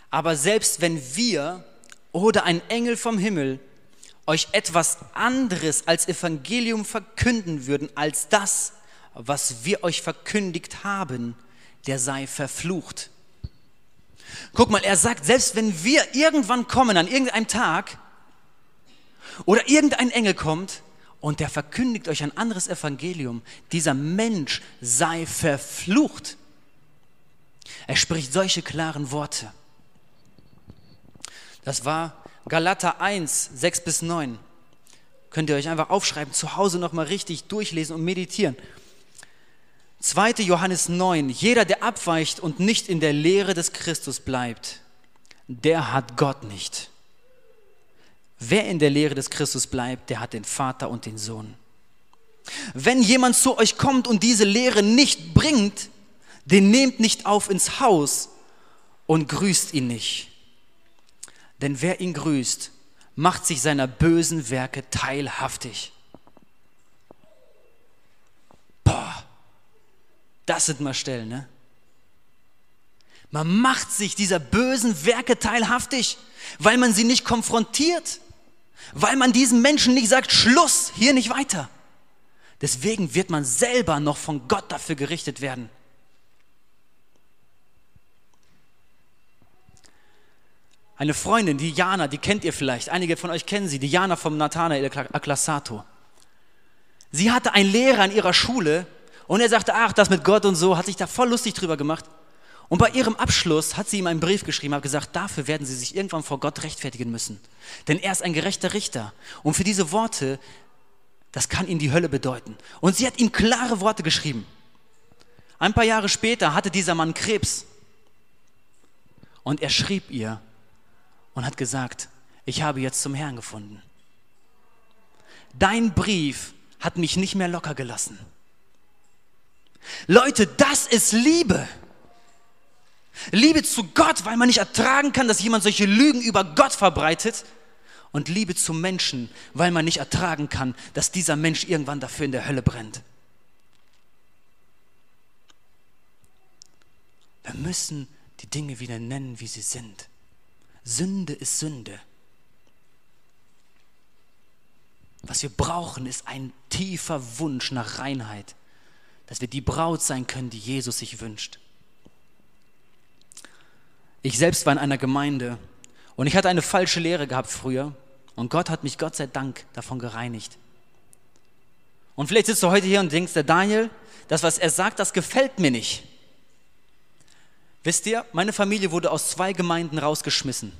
S1: aber selbst wenn wir oder ein Engel vom Himmel euch etwas anderes als Evangelium verkünden würden, als das, was wir euch verkündigt haben, der sei verflucht. Guck mal, er sagt, selbst wenn wir irgendwann kommen, an irgendeinem Tag, oder irgendein Engel kommt und der verkündigt euch ein anderes Evangelium, dieser Mensch sei verflucht. Er spricht solche klaren Worte. Das war Galater 1, 6 bis 9. Könnt ihr euch einfach aufschreiben, zu Hause nochmal richtig durchlesen und meditieren. 2. Johannes 9. Jeder, der abweicht und nicht in der Lehre des Christus bleibt, der hat Gott nicht. Wer in der Lehre des Christus bleibt, der hat den Vater und den Sohn. Wenn jemand zu euch kommt und diese Lehre nicht bringt, den nehmt nicht auf ins Haus und grüßt ihn nicht. Denn wer ihn grüßt, macht sich seiner bösen Werke teilhaftig. Boah, das sind mal Stellen, ne? Man macht sich dieser bösen Werke teilhaftig, weil man sie nicht konfrontiert, weil man diesen Menschen nicht sagt, Schluss, hier nicht weiter. Deswegen wird man selber noch von Gott dafür gerichtet werden. Eine Freundin, die Jana, die kennt ihr vielleicht, einige von euch kennen sie, die Jana vom Nathanael Aklassato. Sie hatte einen Lehrer in ihrer Schule und er sagte, ach, das mit Gott und so, hat sich da voll lustig drüber gemacht. Und bei ihrem Abschluss hat sie ihm einen Brief geschrieben, hat gesagt, dafür werden sie sich irgendwann vor Gott rechtfertigen müssen. Denn er ist ein gerechter Richter. Und für diese Worte, das kann ihnen die Hölle bedeuten. Und sie hat ihm klare Worte geschrieben. Ein paar Jahre später hatte dieser Mann Krebs. Und er schrieb ihr, und hat gesagt, ich habe jetzt zum Herrn gefunden. Dein Brief hat mich nicht mehr locker gelassen. Leute, das ist Liebe. Liebe zu Gott, weil man nicht ertragen kann, dass jemand solche Lügen über Gott verbreitet. Und Liebe zu Menschen, weil man nicht ertragen kann, dass dieser Mensch irgendwann dafür in der Hölle brennt. Wir müssen die Dinge wieder nennen, wie sie sind. Sünde ist Sünde. Was wir brauchen, ist ein tiefer Wunsch nach Reinheit, dass wir die Braut sein können, die Jesus sich wünscht. Ich selbst war in einer Gemeinde und ich hatte eine falsche Lehre gehabt früher und Gott hat mich Gott sei Dank davon gereinigt. Und vielleicht sitzt du heute hier und denkst, der Daniel, das, was er sagt, das gefällt mir nicht. Wisst ihr, meine Familie wurde aus zwei Gemeinden rausgeschmissen.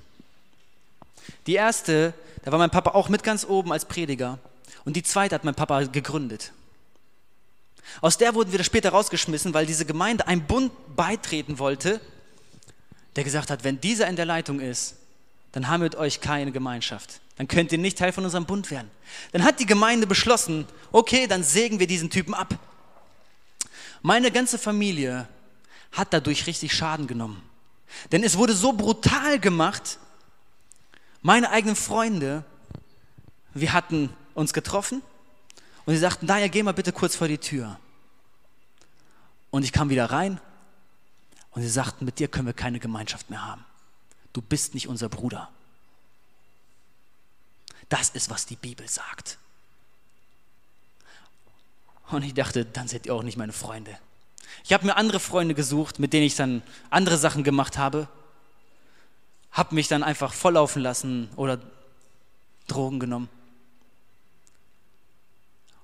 S1: Die erste, da war mein Papa auch mit ganz oben als Prediger. Und die zweite hat mein Papa gegründet. Aus der wurden wir später rausgeschmissen, weil diese Gemeinde einem Bund beitreten wollte, der gesagt hat, wenn dieser in der Leitung ist, dann haben wir mit euch keine Gemeinschaft. Dann könnt ihr nicht Teil von unserem Bund werden. Dann hat die Gemeinde beschlossen, okay, dann sägen wir diesen Typen ab. Meine ganze Familie hat dadurch richtig Schaden genommen. Denn es wurde so brutal gemacht, meine eigenen Freunde, wir hatten uns getroffen und sie sagten, daher geh mal bitte kurz vor die Tür. Und ich kam wieder rein und sie sagten, mit dir können wir keine Gemeinschaft mehr haben. Du bist nicht unser Bruder. Das ist, was die Bibel sagt. Und ich dachte, dann seid ihr auch nicht meine Freunde. Ich habe mir andere Freunde gesucht, mit denen ich dann andere Sachen gemacht habe, habe mich dann einfach volllaufen lassen oder Drogen genommen.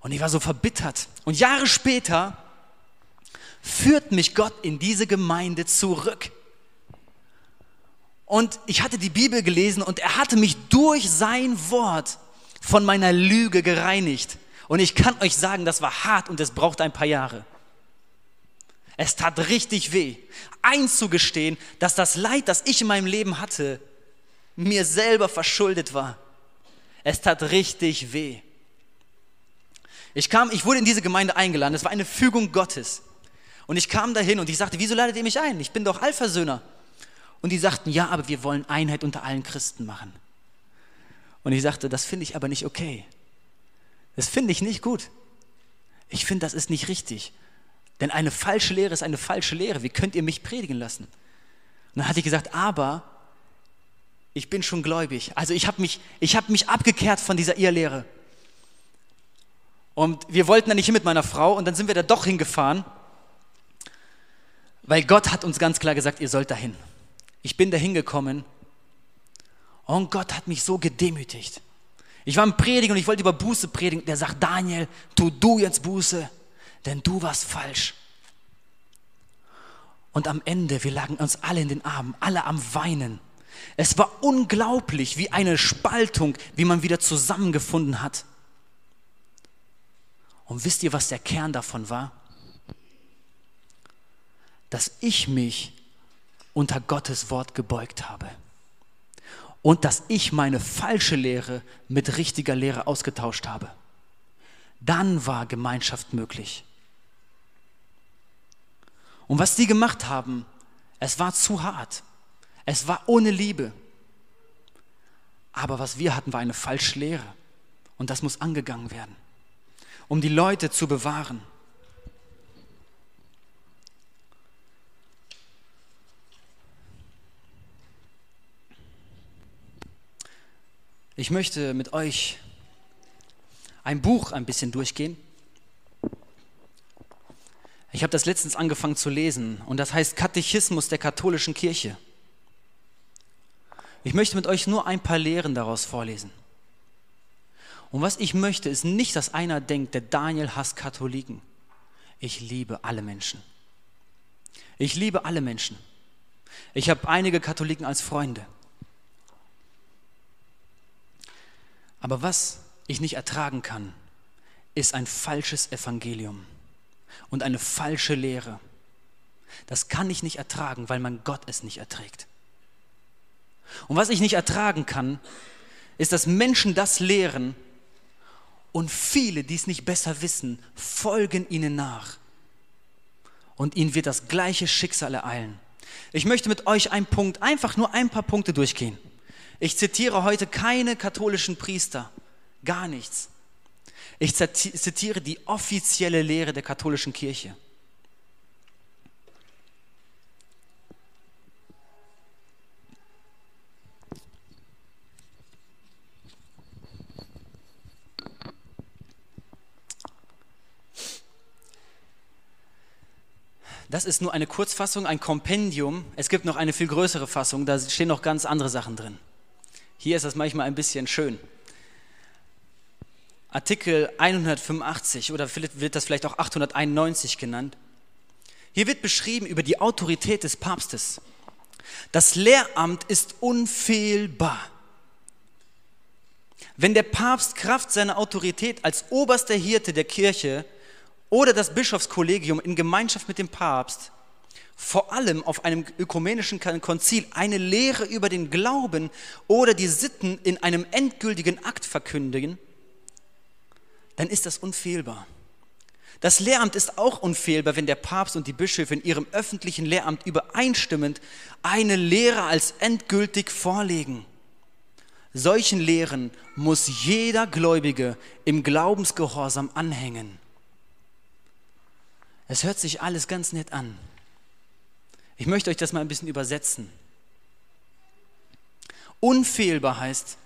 S1: Und ich war so verbittert. Und Jahre später führt mich Gott in diese Gemeinde zurück. Und ich hatte die Bibel gelesen und er hatte mich durch sein Wort von meiner Lüge gereinigt. Und ich kann euch sagen, das war hart und es braucht ein paar Jahre. Es tat richtig weh, einzugestehen, dass das Leid, das ich in meinem Leben hatte, mir selber verschuldet war. Es tat richtig weh. Ich kam, ich wurde in diese Gemeinde eingeladen. Es war eine Fügung Gottes. Und ich kam dahin und ich sagte, wieso ladet ihr mich ein? Ich bin doch Alphasöhner. Und die sagten, ja, aber wir wollen Einheit unter allen Christen machen. Und ich sagte, das finde ich aber nicht okay. Das finde ich nicht gut. Ich finde, das ist nicht richtig. Denn eine falsche Lehre ist eine falsche Lehre. Wie könnt ihr mich predigen lassen? Und dann hatte ich gesagt, aber ich bin schon gläubig. Also ich habe mich, hab mich abgekehrt von dieser Irrlehre. Und wir wollten da nicht hin mit meiner Frau und dann sind wir da doch hingefahren, weil Gott hat uns ganz klar gesagt, ihr sollt dahin. Ich bin da hingekommen und Gott hat mich so gedemütigt. Ich war im Predigen und ich wollte über Buße predigen. Der sagt, Daniel, tu du jetzt Buße, denn du warst falsch. Und am Ende, wir lagen uns alle in den Armen, alle am Weinen. Es war unglaublich, wie eine Spaltung, wie man wieder zusammengefunden hat. Und wisst ihr, was der Kern davon war? Dass ich mich unter Gottes Wort gebeugt habe. Und dass ich meine falsche Lehre mit richtiger Lehre ausgetauscht habe. Dann war Gemeinschaft möglich. Und was die gemacht haben, es war zu hart. Es war ohne Liebe. Aber was wir hatten, war eine falsche Lehre. Und das muss angegangen werden um die Leute zu bewahren. Ich möchte mit euch ein Buch ein bisschen durchgehen. Ich habe das letztens angefangen zu lesen und das heißt Katechismus der katholischen Kirche. Ich möchte mit euch nur ein paar Lehren daraus vorlesen. Und was ich möchte, ist nicht, dass einer denkt, der Daniel hasst Katholiken. Ich liebe alle Menschen. Ich liebe alle Menschen. Ich habe einige Katholiken als Freunde. Aber was ich nicht ertragen kann, ist ein falsches Evangelium und eine falsche Lehre. Das kann ich nicht ertragen, weil mein Gott es nicht erträgt. Und was ich nicht ertragen kann, ist, dass Menschen das lehren, und viele, die es nicht besser wissen, folgen ihnen nach. Und ihnen wird das gleiche Schicksal ereilen. Ich möchte mit euch einen Punkt, einfach nur ein paar Punkte durchgehen. Ich zitiere heute keine katholischen Priester, gar nichts. Ich zitiere die offizielle Lehre der katholischen Kirche. Das ist nur eine Kurzfassung, ein Kompendium. Es gibt noch eine viel größere Fassung, da stehen noch ganz andere Sachen drin. Hier ist das manchmal ein bisschen schön. Artikel 185 oder wird das vielleicht auch 891 genannt. Hier wird beschrieben über die Autorität des Papstes. Das Lehramt ist unfehlbar. Wenn der Papst Kraft seiner Autorität als oberster Hirte der Kirche oder das Bischofskollegium in Gemeinschaft mit dem Papst vor allem auf einem ökumenischen Konzil eine Lehre über den Glauben oder die Sitten in einem endgültigen Akt verkündigen, dann ist das unfehlbar. Das Lehramt ist auch unfehlbar, wenn der Papst und die Bischöfe in ihrem öffentlichen Lehramt übereinstimmend eine Lehre als endgültig vorlegen. Solchen Lehren muss jeder Gläubige im Glaubensgehorsam anhängen. Es hört sich alles ganz nett an. Ich möchte euch das mal ein bisschen übersetzen. Unfehlbar heißt,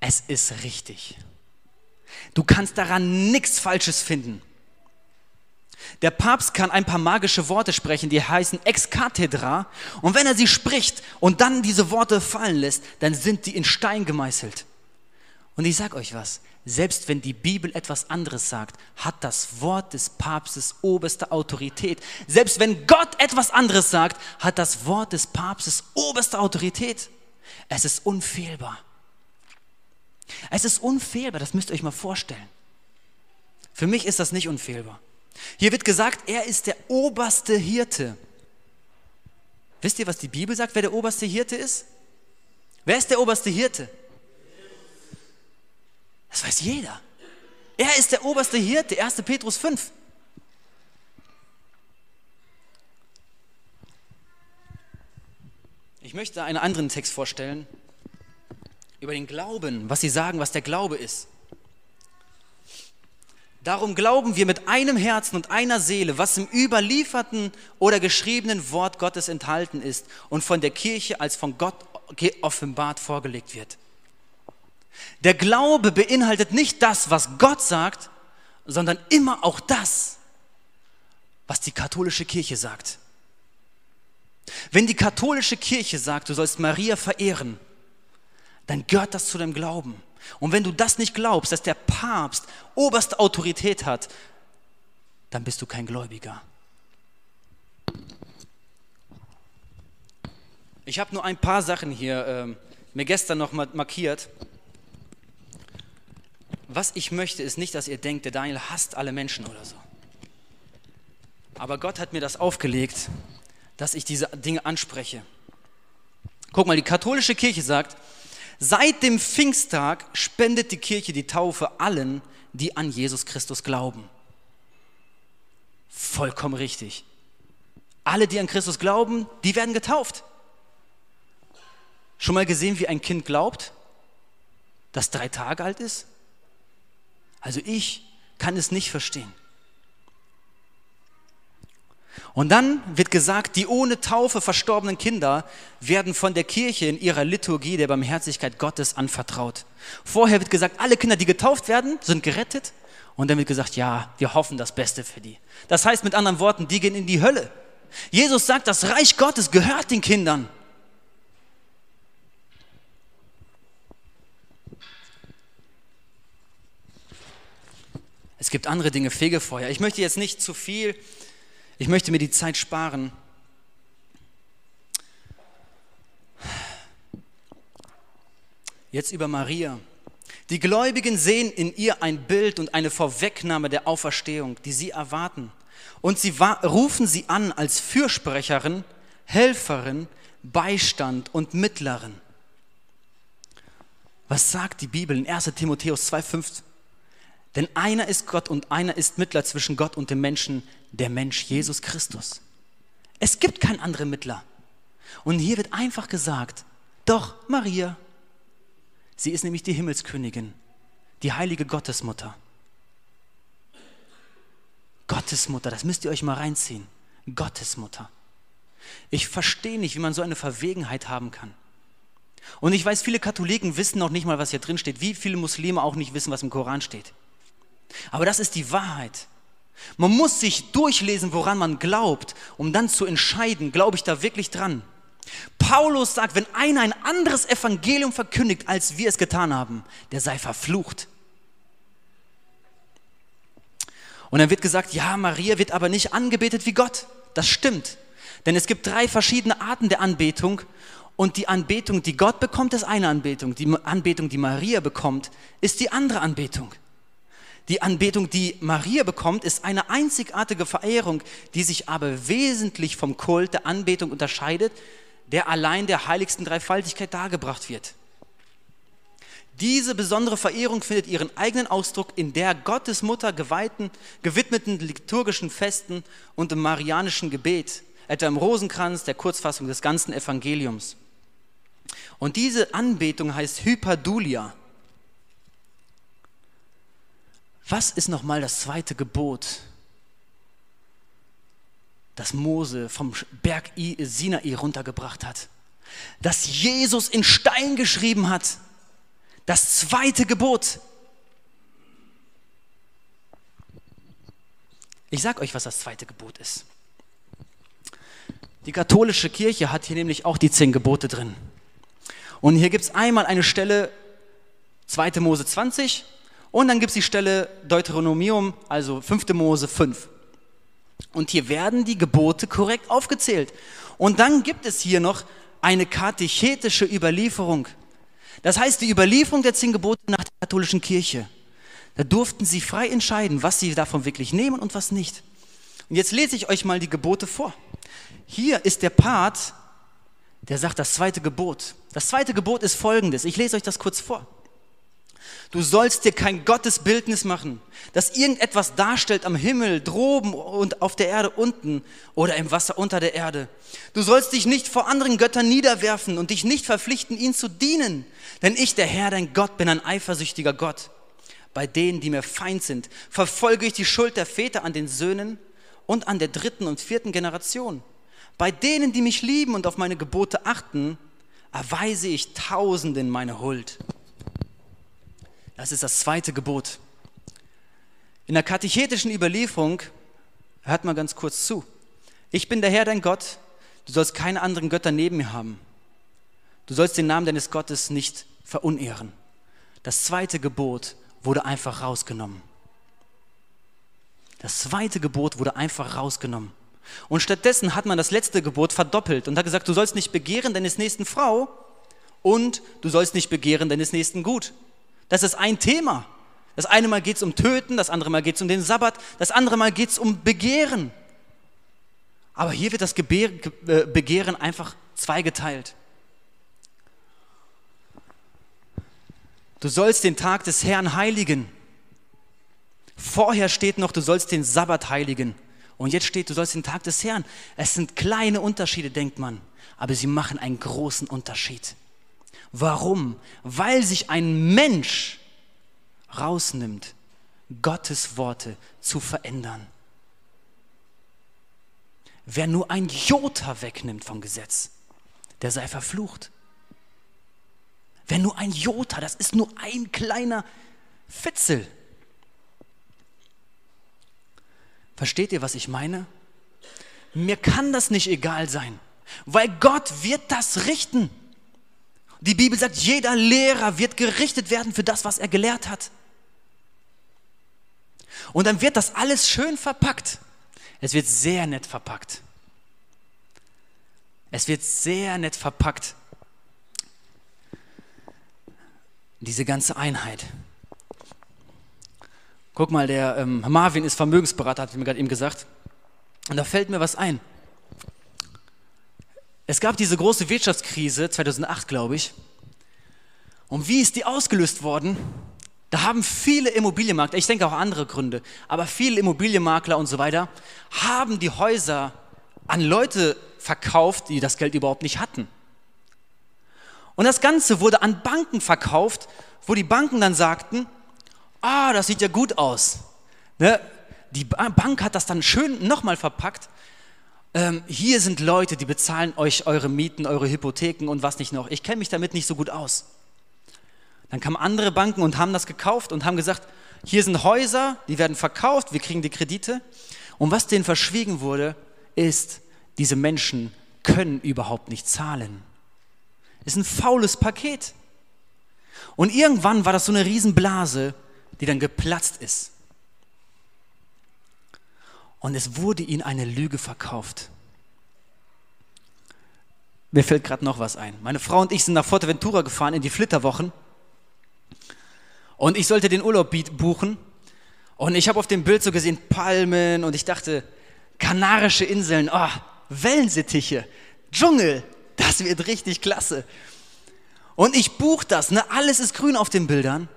S1: es ist richtig. Du kannst daran nichts Falsches finden. Der Papst kann ein paar magische Worte sprechen, die heißen ex cathedra. Und wenn er sie spricht und dann diese Worte fallen lässt, dann sind die in Stein gemeißelt. Und ich sage euch was, selbst wenn die Bibel etwas anderes sagt, hat das Wort des Papstes oberste Autorität. Selbst wenn Gott etwas anderes sagt, hat das Wort des Papstes oberste Autorität. Es ist unfehlbar. Es ist unfehlbar, das müsst ihr euch mal vorstellen. Für mich ist das nicht unfehlbar. Hier wird gesagt, er ist der oberste Hirte. Wisst ihr, was die Bibel sagt, wer der oberste Hirte ist? Wer ist der oberste Hirte? Das weiß jeder. Er ist der oberste Hirte, 1. Petrus 5. Ich möchte einen anderen Text vorstellen über den Glauben, was sie sagen, was der Glaube ist. Darum glauben wir mit einem Herzen und einer Seele, was im überlieferten oder geschriebenen Wort Gottes enthalten ist und von der Kirche als von Gott offenbart vorgelegt wird. Der Glaube beinhaltet nicht das, was Gott sagt, sondern immer auch das, was die katholische Kirche sagt. Wenn die katholische Kirche sagt, du sollst Maria verehren, dann gehört das zu deinem Glauben. Und wenn du das nicht glaubst, dass der Papst oberste Autorität hat, dann bist du kein Gläubiger. Ich habe nur ein paar Sachen hier äh, mir gestern noch markiert. Was ich möchte, ist nicht, dass ihr denkt, der Daniel hasst alle Menschen oder so. Aber Gott hat mir das aufgelegt, dass ich diese Dinge anspreche. Guck mal, die katholische Kirche sagt, Seit dem Pfingsttag spendet die Kirche die Taufe allen, die an Jesus Christus glauben. Vollkommen richtig. Alle, die an Christus glauben, die werden getauft. Schon mal gesehen, wie ein Kind glaubt, das drei Tage alt ist? Also ich kann es nicht verstehen. Und dann wird gesagt, die ohne Taufe verstorbenen Kinder werden von der Kirche in ihrer Liturgie der Barmherzigkeit Gottes anvertraut. Vorher wird gesagt, alle Kinder, die getauft werden, sind gerettet. Und dann wird gesagt, ja, wir hoffen das Beste für die. Das heißt mit anderen Worten, die gehen in die Hölle. Jesus sagt, das Reich Gottes gehört den Kindern. Es gibt andere Dinge, Fegefeuer. Ich möchte jetzt nicht zu viel ich möchte mir die Zeit sparen. Jetzt über Maria. Die Gläubigen sehen in ihr ein Bild und eine Vorwegnahme der Auferstehung, die sie erwarten. Und sie rufen sie an als Fürsprecherin, Helferin, Beistand und Mittlerin. Was sagt die Bibel in 1 Timotheus 2,5? Denn einer ist Gott und einer ist Mittler zwischen Gott und dem Menschen, der Mensch Jesus Christus. Es gibt keinen anderen Mittler. Und hier wird einfach gesagt, doch Maria, sie ist nämlich die Himmelskönigin, die heilige Gottesmutter. Gottesmutter, das müsst ihr euch mal reinziehen. Gottesmutter. Ich verstehe nicht, wie man so eine Verwegenheit haben kann. Und ich weiß, viele Katholiken wissen noch nicht mal, was hier drin steht, wie viele Muslime auch nicht wissen, was im Koran steht. Aber das ist die Wahrheit. Man muss sich durchlesen, woran man glaubt, um dann zu entscheiden, glaube ich da wirklich dran. Paulus sagt, wenn einer ein anderes Evangelium verkündigt, als wir es getan haben, der sei verflucht. Und dann wird gesagt, ja, Maria wird aber nicht angebetet wie Gott. Das stimmt. Denn es gibt drei verschiedene Arten der Anbetung. Und die Anbetung, die Gott bekommt, ist eine Anbetung. Die Anbetung, die Maria bekommt, ist die andere Anbetung. Die Anbetung, die Maria bekommt, ist eine einzigartige Verehrung, die sich aber wesentlich vom Kult der Anbetung unterscheidet, der allein der heiligsten Dreifaltigkeit dargebracht wird. Diese besondere Verehrung findet ihren eigenen Ausdruck in der Gottesmutter geweihten, gewidmeten liturgischen Festen und im marianischen Gebet, etwa im Rosenkranz, der Kurzfassung des ganzen Evangeliums. Und diese Anbetung heißt Hyperdulia. Was ist nochmal das zweite Gebot, das Mose vom Berg Sinai runtergebracht hat? Das Jesus in Stein geschrieben hat. Das zweite Gebot. Ich sage euch, was das zweite Gebot ist. Die katholische Kirche hat hier nämlich auch die zehn Gebote drin. Und hier gibt es einmal eine Stelle, 2. Mose 20, und dann gibt es die Stelle Deuteronomium, also 5. Mose 5. Und hier werden die Gebote korrekt aufgezählt. Und dann gibt es hier noch eine katechetische Überlieferung. Das heißt, die Überlieferung der zehn Gebote nach der katholischen Kirche. Da durften sie frei entscheiden, was sie davon wirklich nehmen und was nicht. Und jetzt lese ich euch mal die Gebote vor. Hier ist der Part, der sagt das zweite Gebot. Das zweite Gebot ist folgendes. Ich lese euch das kurz vor. Du sollst dir kein Gottesbildnis machen, das irgendetwas darstellt am Himmel, droben und auf der Erde unten oder im Wasser unter der Erde. Du sollst dich nicht vor anderen Göttern niederwerfen und dich nicht verpflichten, ihnen zu dienen. Denn ich, der Herr, dein Gott, bin ein eifersüchtiger Gott. Bei denen, die mir Feind sind, verfolge ich die Schuld der Väter an den Söhnen und an der dritten und vierten Generation. Bei denen, die mich lieben und auf meine Gebote achten, erweise ich Tausenden meine Huld. Das ist das zweite Gebot. In der katechetischen Überlieferung, hört mal ganz kurz zu. Ich bin der Herr, dein Gott. Du sollst keine anderen Götter neben mir haben. Du sollst den Namen deines Gottes nicht verunehren. Das zweite Gebot wurde einfach rausgenommen. Das zweite Gebot wurde einfach rausgenommen. Und stattdessen hat man das letzte Gebot verdoppelt und hat gesagt, du sollst nicht begehren deines nächsten Frau und du sollst nicht begehren deines nächsten Gut. Das ist ein Thema. Das eine Mal geht es um Töten, das andere Mal geht es um den Sabbat, das andere Mal geht es um Begehren. Aber hier wird das äh, Begehren einfach zweigeteilt. Du sollst den Tag des Herrn heiligen. Vorher steht noch, du sollst den Sabbat heiligen. Und jetzt steht, du sollst den Tag des Herrn. Es sind kleine Unterschiede, denkt man, aber sie machen einen großen Unterschied. Warum? Weil sich ein Mensch rausnimmt, Gottes Worte zu verändern. Wer nur ein Jota wegnimmt vom Gesetz, der sei verflucht. Wer nur ein Jota, das ist nur ein kleiner Fitzel. Versteht ihr, was ich meine? Mir kann das nicht egal sein, weil Gott wird das richten. Die Bibel sagt, jeder Lehrer wird gerichtet werden für das, was er gelehrt hat. Und dann wird das alles schön verpackt. Es wird sehr nett verpackt. Es wird sehr nett verpackt. Diese ganze Einheit. Guck mal, der ähm, Marvin ist Vermögensberater, hat mir gerade eben gesagt. Und da fällt mir was ein. Es gab diese große Wirtschaftskrise 2008, glaube ich. Und wie ist die ausgelöst worden? Da haben viele Immobilienmakler, ich denke auch andere Gründe, aber viele Immobilienmakler und so weiter, haben die Häuser an Leute verkauft, die das Geld überhaupt nicht hatten. Und das Ganze wurde an Banken verkauft, wo die Banken dann sagten, ah, das sieht ja gut aus. Ne? Die Bank hat das dann schön nochmal verpackt ähm, hier sind Leute, die bezahlen euch eure Mieten, eure Hypotheken und was nicht noch. Ich kenne mich damit nicht so gut aus. Dann kamen andere Banken und haben das gekauft und haben gesagt, hier sind Häuser, die werden verkauft, wir kriegen die Kredite. Und was denen verschwiegen wurde, ist, diese Menschen können überhaupt nicht zahlen. Ist ein faules Paket. Und irgendwann war das so eine Riesenblase, die dann geplatzt ist. Und es wurde ihnen eine Lüge verkauft. Mir fällt gerade noch was ein. Meine Frau und ich sind nach Forteventura gefahren in die Flitterwochen. Und ich sollte den Urlaub buchen. Und ich habe auf dem Bild so gesehen Palmen und ich dachte, Kanarische Inseln, oh, Wellensittiche, Dschungel, das wird richtig klasse. Und ich buche das, ne? alles ist grün auf den Bildern.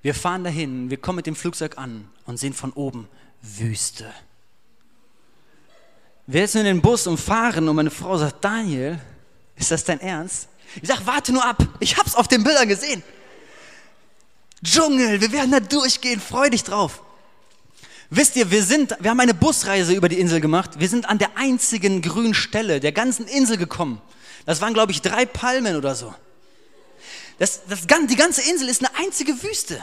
S1: Wir fahren dahin, wir kommen mit dem Flugzeug an und sehen von oben Wüste. Wir sitzen in den Bus und fahren und meine Frau sagt, Daniel, ist das dein Ernst? Ich sage, warte nur ab, ich hab's auf den Bildern gesehen. Dschungel, wir werden da durchgehen, freu dich drauf. Wisst ihr, wir sind, wir haben eine Busreise über die Insel gemacht. Wir sind an der einzigen grünen Stelle der ganzen Insel gekommen. Das waren, glaube ich, drei Palmen oder so. Das, das, die ganze Insel ist eine einzige Wüste.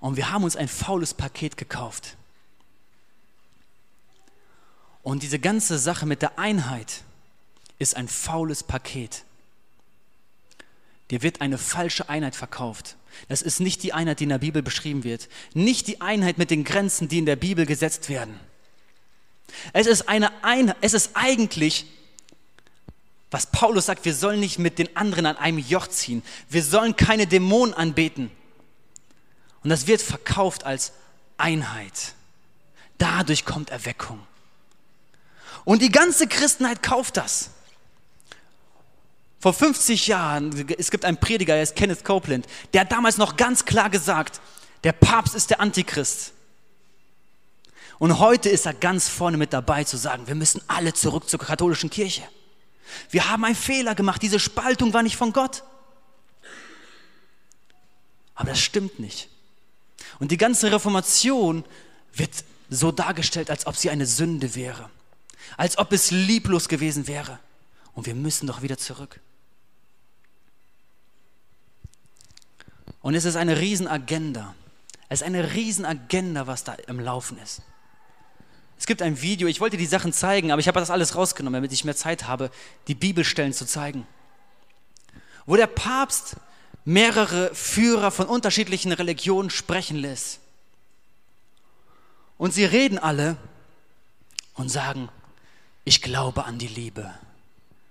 S1: Und wir haben uns ein faules Paket gekauft. Und diese ganze Sache mit der Einheit ist ein faules Paket. Dir wird eine falsche Einheit verkauft. Das ist nicht die Einheit, die in der Bibel beschrieben wird. Nicht die Einheit mit den Grenzen, die in der Bibel gesetzt werden. Es ist eine Einheit, es ist eigentlich, was Paulus sagt, wir sollen nicht mit den anderen an einem Joch ziehen. Wir sollen keine Dämonen anbeten. Und das wird verkauft als Einheit. Dadurch kommt Erweckung. Und die ganze Christenheit kauft das. Vor 50 Jahren, es gibt einen Prediger, der ist Kenneth Copeland, der hat damals noch ganz klar gesagt, der Papst ist der Antichrist. Und heute ist er ganz vorne mit dabei zu sagen, wir müssen alle zurück zur katholischen Kirche. Wir haben einen Fehler gemacht, diese Spaltung war nicht von Gott. Aber das stimmt nicht. Und die ganze Reformation wird so dargestellt, als ob sie eine Sünde wäre, als ob es lieblos gewesen wäre. Und wir müssen doch wieder zurück. Und es ist eine Riesenagenda. Es ist eine Riesenagenda, was da im Laufen ist. Es gibt ein Video, ich wollte die Sachen zeigen, aber ich habe das alles rausgenommen, damit ich mehr Zeit habe, die Bibelstellen zu zeigen. Wo der Papst mehrere Führer von unterschiedlichen Religionen sprechen lässt. Und sie reden alle und sagen, ich glaube an die Liebe.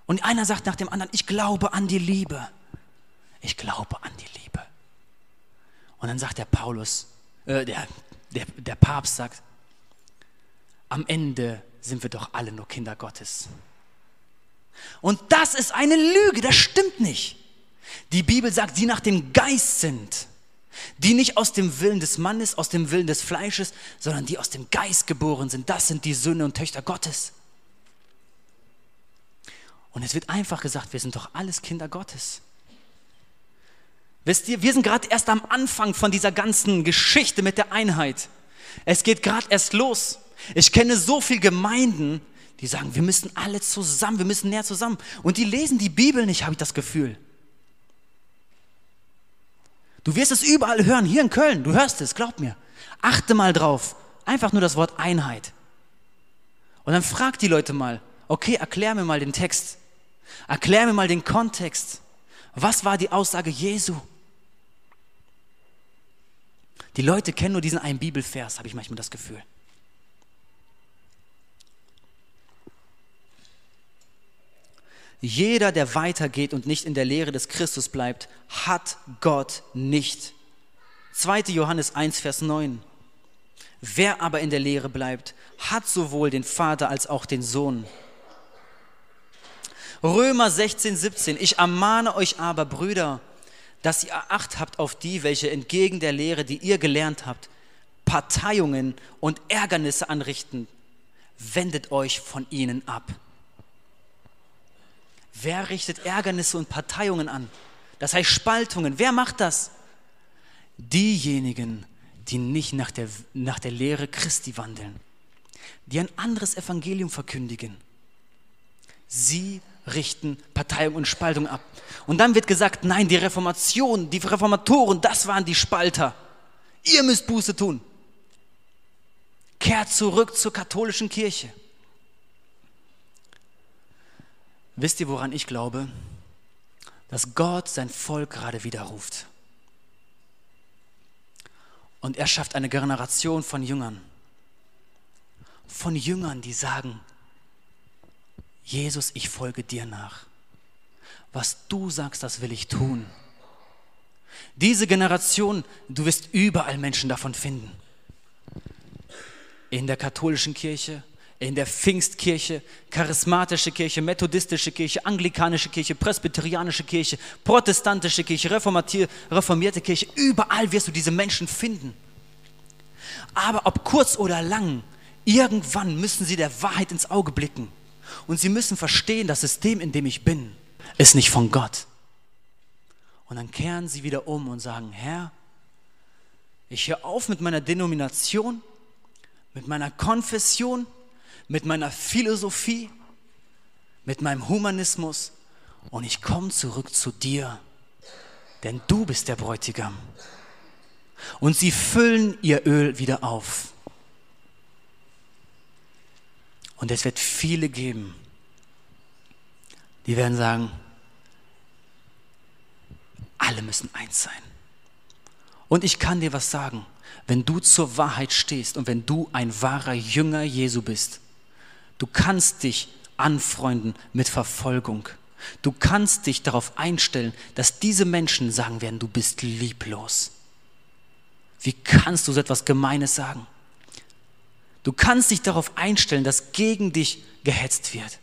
S1: Und einer sagt nach dem anderen, ich glaube an die Liebe. Ich glaube an die Liebe. Und dann sagt der Paulus, äh, der, der, der Papst sagt, am Ende sind wir doch alle nur Kinder Gottes. Und das ist eine Lüge, das stimmt nicht. Die Bibel sagt, die nach dem Geist sind, die nicht aus dem Willen des Mannes, aus dem Willen des Fleisches, sondern die aus dem Geist geboren sind, das sind die Söhne und Töchter Gottes. Und es wird einfach gesagt, wir sind doch alles Kinder Gottes. Wisst ihr, wir sind gerade erst am Anfang von dieser ganzen Geschichte mit der Einheit. Es geht gerade erst los. Ich kenne so viele Gemeinden, die sagen, wir müssen alle zusammen, wir müssen näher zusammen. Und die lesen die Bibel nicht, habe ich das Gefühl. Du wirst es überall hören, hier in Köln, du hörst es, glaub mir. Achte mal drauf, einfach nur das Wort Einheit. Und dann frag die Leute mal, okay, erklär mir mal den Text. Erklär mir mal den Kontext. Was war die Aussage Jesu? Die Leute kennen nur diesen einen Bibelvers, habe ich manchmal das Gefühl. Jeder, der weitergeht und nicht in der Lehre des Christus bleibt, hat Gott nicht. 2. Johannes 1, Vers 9. Wer aber in der Lehre bleibt, hat sowohl den Vater als auch den Sohn. Römer 16, 17. Ich ermahne euch aber, Brüder, dass ihr Acht habt auf die, welche entgegen der Lehre, die ihr gelernt habt, Parteiungen und Ärgernisse anrichten. Wendet euch von ihnen ab. Wer richtet Ärgernisse und Parteiungen an? Das heißt Spaltungen. Wer macht das? Diejenigen, die nicht nach der, nach der Lehre Christi wandeln, die ein anderes Evangelium verkündigen. Sie richten Parteiung und Spaltung ab. Und dann wird gesagt, nein, die Reformation, die Reformatoren, das waren die Spalter. Ihr müsst Buße tun. Kehrt zurück zur katholischen Kirche. Wisst ihr, woran ich glaube? Dass Gott sein Volk gerade wieder ruft. Und er schafft eine Generation von Jüngern. Von Jüngern, die sagen, Jesus, ich folge dir nach. Was du sagst, das will ich tun. Diese Generation, du wirst überall Menschen davon finden. In der katholischen Kirche, in der Pfingstkirche, charismatische Kirche, methodistische Kirche, anglikanische Kirche, presbyterianische Kirche, protestantische Kirche, reformierte Kirche, überall wirst du diese Menschen finden. Aber ob kurz oder lang, irgendwann müssen sie der Wahrheit ins Auge blicken. Und sie müssen verstehen, das System, in dem ich bin, ist nicht von Gott. Und dann kehren sie wieder um und sagen, Herr, ich höre auf mit meiner Denomination, mit meiner Konfession, mit meiner Philosophie, mit meinem Humanismus und ich komme zurück zu dir, denn du bist der Bräutigam. Und sie füllen ihr Öl wieder auf. Und es wird viele geben, die werden sagen, alle müssen eins sein. Und ich kann dir was sagen, wenn du zur Wahrheit stehst und wenn du ein wahrer Jünger Jesu bist, Du kannst dich anfreunden mit Verfolgung. Du kannst dich darauf einstellen, dass diese Menschen sagen werden, du bist lieblos. Wie kannst du so etwas Gemeines sagen? Du kannst dich darauf einstellen, dass gegen dich gehetzt wird.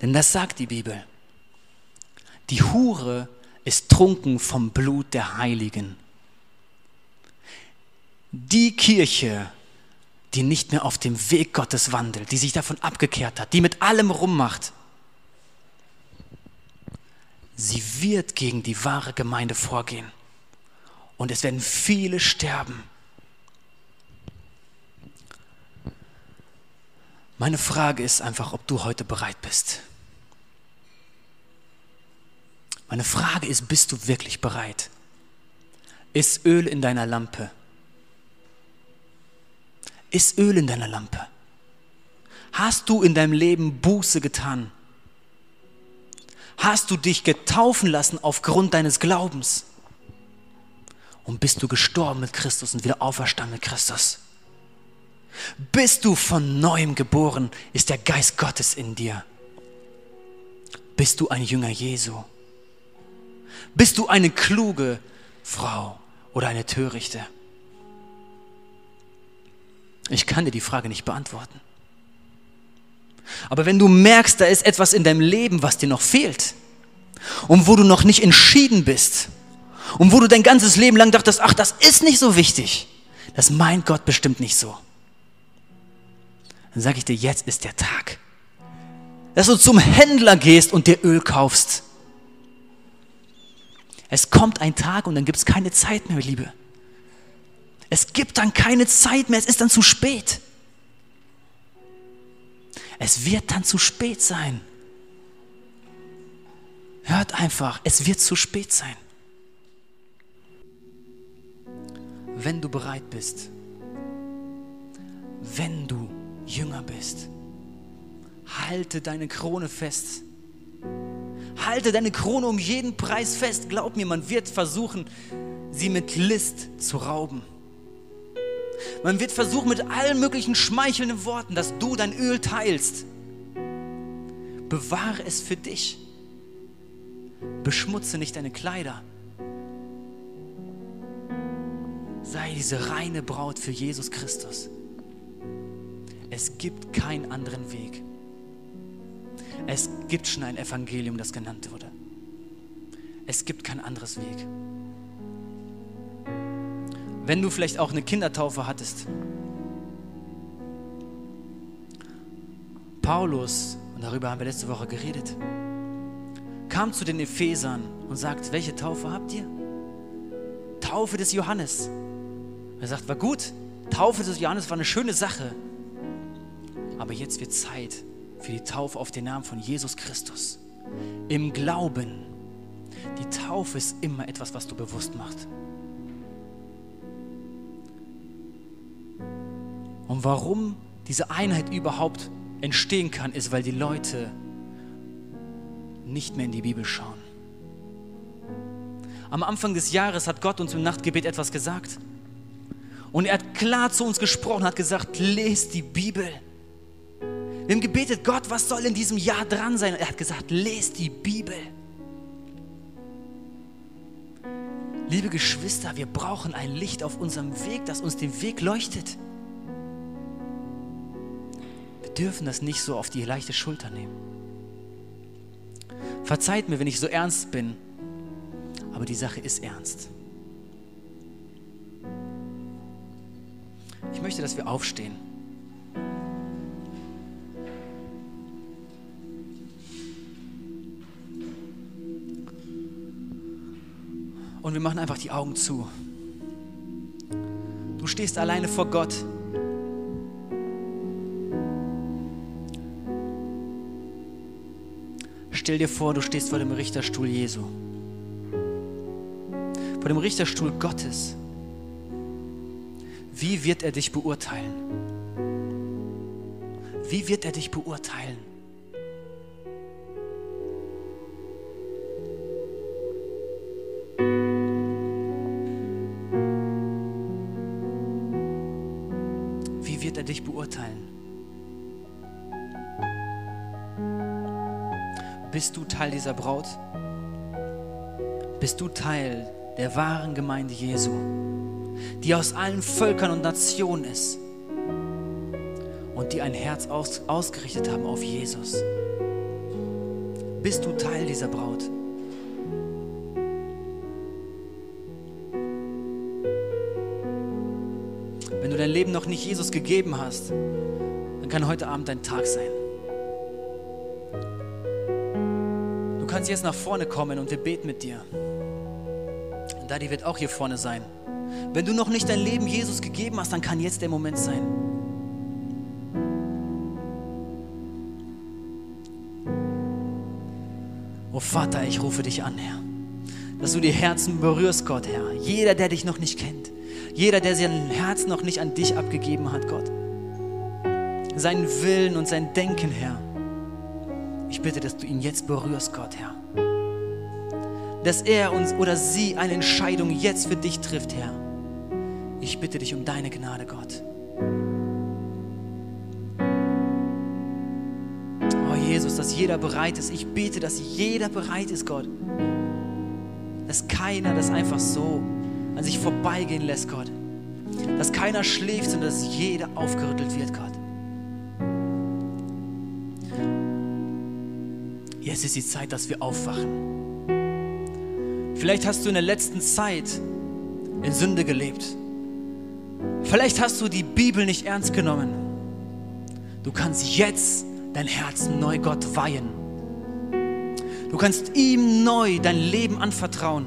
S1: Denn das sagt die Bibel. Die Hure ist trunken vom Blut der Heiligen. Die Kirche, die nicht mehr auf dem Weg Gottes wandelt, die sich davon abgekehrt hat, die mit allem rummacht, sie wird gegen die wahre Gemeinde vorgehen. Und es werden viele sterben. Meine Frage ist einfach, ob du heute bereit bist. Meine Frage ist, bist du wirklich bereit? Ist Öl in deiner Lampe? Ist Öl in deiner Lampe? Hast du in deinem Leben Buße getan? Hast du dich getaufen lassen aufgrund deines Glaubens? Und bist du gestorben mit Christus und wieder auferstanden mit Christus? Bist du von neuem geboren, ist der Geist Gottes in dir. Bist du ein Jünger Jesu? Bist du eine kluge Frau oder eine törichte? Ich kann dir die Frage nicht beantworten. Aber wenn du merkst, da ist etwas in deinem Leben, was dir noch fehlt und wo du noch nicht entschieden bist und wo du dein ganzes Leben lang dachtest, ach, das ist nicht so wichtig, das meint Gott bestimmt nicht so, dann sage ich dir, jetzt ist der Tag, dass du zum Händler gehst und dir Öl kaufst. Es kommt ein Tag und dann gibt es keine Zeit mehr, Liebe. Es gibt dann keine Zeit mehr, es ist dann zu spät. Es wird dann zu spät sein. Hört einfach, es wird zu spät sein. Wenn du bereit bist, wenn du Jünger bist, halte deine Krone fest. Halte deine Krone um jeden Preis fest. Glaub mir, man wird versuchen, sie mit List zu rauben. Man wird versuchen mit allen möglichen schmeichelnden Worten, dass du dein Öl teilst. Bewahre es für dich. Beschmutze nicht deine Kleider. Sei diese reine Braut für Jesus Christus. Es gibt keinen anderen Weg. Es gibt schon ein Evangelium, das genannt wurde. Es gibt kein anderes Weg. Wenn du vielleicht auch eine Kindertaufe hattest. Paulus, und darüber haben wir letzte Woche geredet, kam zu den Ephesern und sagt, welche Taufe habt ihr? Taufe des Johannes. Er sagt, war gut, Taufe des Johannes war eine schöne Sache, aber jetzt wird Zeit für die Taufe auf den Namen von Jesus Christus. Im Glauben. Die Taufe ist immer etwas, was du bewusst machst. Und warum diese Einheit überhaupt entstehen kann, ist, weil die Leute nicht mehr in die Bibel schauen. Am Anfang des Jahres hat Gott uns im Nachtgebet etwas gesagt. Und er hat klar zu uns gesprochen, hat gesagt, lest die Bibel. Wir haben gebetet, Gott, was soll in diesem Jahr dran sein? Und er hat gesagt, lest die Bibel. Liebe Geschwister, wir brauchen ein Licht auf unserem Weg, das uns den Weg leuchtet dürfen das nicht so auf die leichte Schulter nehmen. Verzeiht mir, wenn ich so ernst bin, aber die Sache ist ernst. Ich möchte, dass wir aufstehen. Und wir machen einfach die Augen zu. Du stehst alleine vor Gott. Stell dir vor, du stehst vor dem Richterstuhl Jesu. Vor dem Richterstuhl Gottes. Wie wird er dich beurteilen? Wie wird er dich beurteilen? Wie wird er dich beurteilen? Bist du Teil dieser Braut? Bist du Teil der wahren Gemeinde Jesu, die aus allen Völkern und Nationen ist und die ein Herz aus, ausgerichtet haben auf Jesus? bist du Teil dieser Braut. Wenn du dein Leben noch nicht Jesus gegeben hast, dann kann heute Abend dein Tag sein. Du kannst jetzt nach vorne kommen und wir beten mit dir. Und Daddy wird auch hier vorne sein. Wenn du noch nicht dein Leben Jesus gegeben hast, dann kann jetzt der Moment sein. Oh Vater, ich rufe dich an, Herr, dass du die Herzen berührst, Gott, Herr. Jeder, der dich noch nicht kennt, jeder, der sein Herz noch nicht an dich abgegeben hat, Gott. Seinen Willen und sein Denken, Herr. Ich bitte, dass du ihn jetzt berührst, Gott, Herr. Dass er uns oder sie eine Entscheidung jetzt für dich trifft, Herr. Ich bitte dich um deine Gnade, Gott. Oh Jesus, dass jeder bereit ist. Ich bete, dass jeder bereit ist, Gott. Dass keiner das einfach so an sich vorbeigehen lässt, Gott. Dass keiner schläft, sondern dass jeder aufgerüttelt wird, Gott. Jetzt ist die Zeit, dass wir aufwachen. Vielleicht hast du in der letzten Zeit in Sünde gelebt. Vielleicht hast du die Bibel nicht ernst genommen. Du kannst jetzt dein Herz neu Gott weihen. Du kannst ihm neu dein Leben anvertrauen.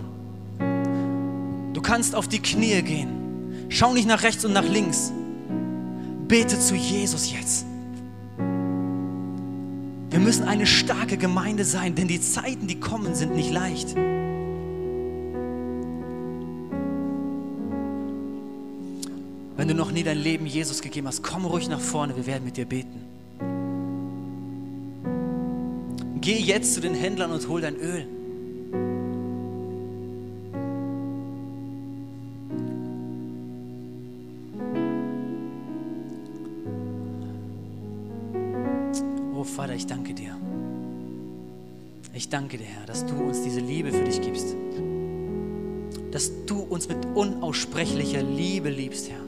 S1: Du kannst auf die Knie gehen. Schau nicht nach rechts und nach links. Bete zu Jesus jetzt. Wir müssen eine starke Gemeinde sein, denn die Zeiten, die kommen, sind nicht leicht. Wenn du noch nie dein Leben Jesus gegeben hast, komm ruhig nach vorne, wir werden mit dir beten. Geh jetzt zu den Händlern und hol dein Öl. Oh Vater, ich danke dir. Ich danke dir, Herr, dass du uns diese Liebe für dich gibst. Dass du uns mit unaussprechlicher Liebe liebst, Herr.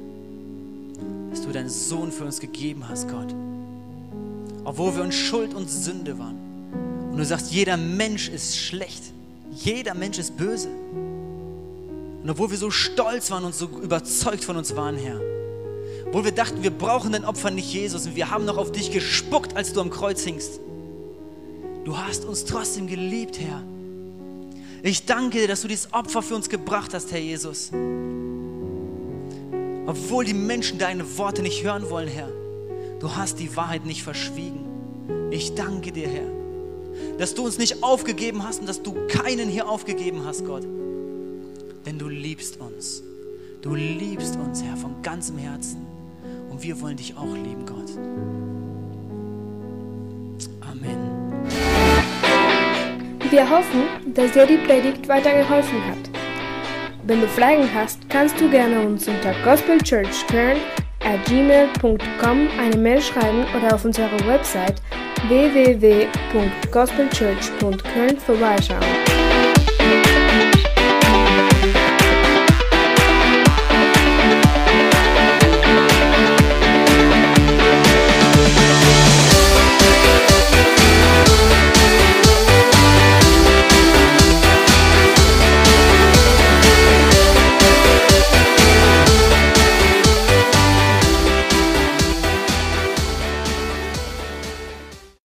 S1: Deinen Sohn für uns gegeben hast, Gott. Obwohl wir uns Schuld und Sünde waren. Und du sagst, jeder Mensch ist schlecht. Jeder Mensch ist böse. Und obwohl wir so stolz waren und so überzeugt von uns waren, Herr, obwohl wir dachten, wir brauchen dein Opfer nicht Jesus und wir haben noch auf dich gespuckt, als du am Kreuz hingst. Du hast uns trotzdem geliebt, Herr. Ich danke dir, dass du dieses Opfer für uns gebracht hast, Herr Jesus. Obwohl die Menschen deine Worte nicht hören wollen, Herr. Du hast die Wahrheit nicht verschwiegen. Ich danke dir, Herr, dass du uns nicht aufgegeben hast und dass du keinen hier aufgegeben hast, Gott. Denn du liebst uns. Du liebst uns, Herr, von ganzem Herzen. Und wir wollen dich auch lieben, Gott. Amen.
S2: Wir hoffen, dass dir die Predigt weitergeholfen hat. Wenn du Fragen hast, kannst du gerne uns unter gospelchurchkern at gmail.com eine Mail schreiben oder auf unserer Website www.gospelchurch.köln vorbeischauen.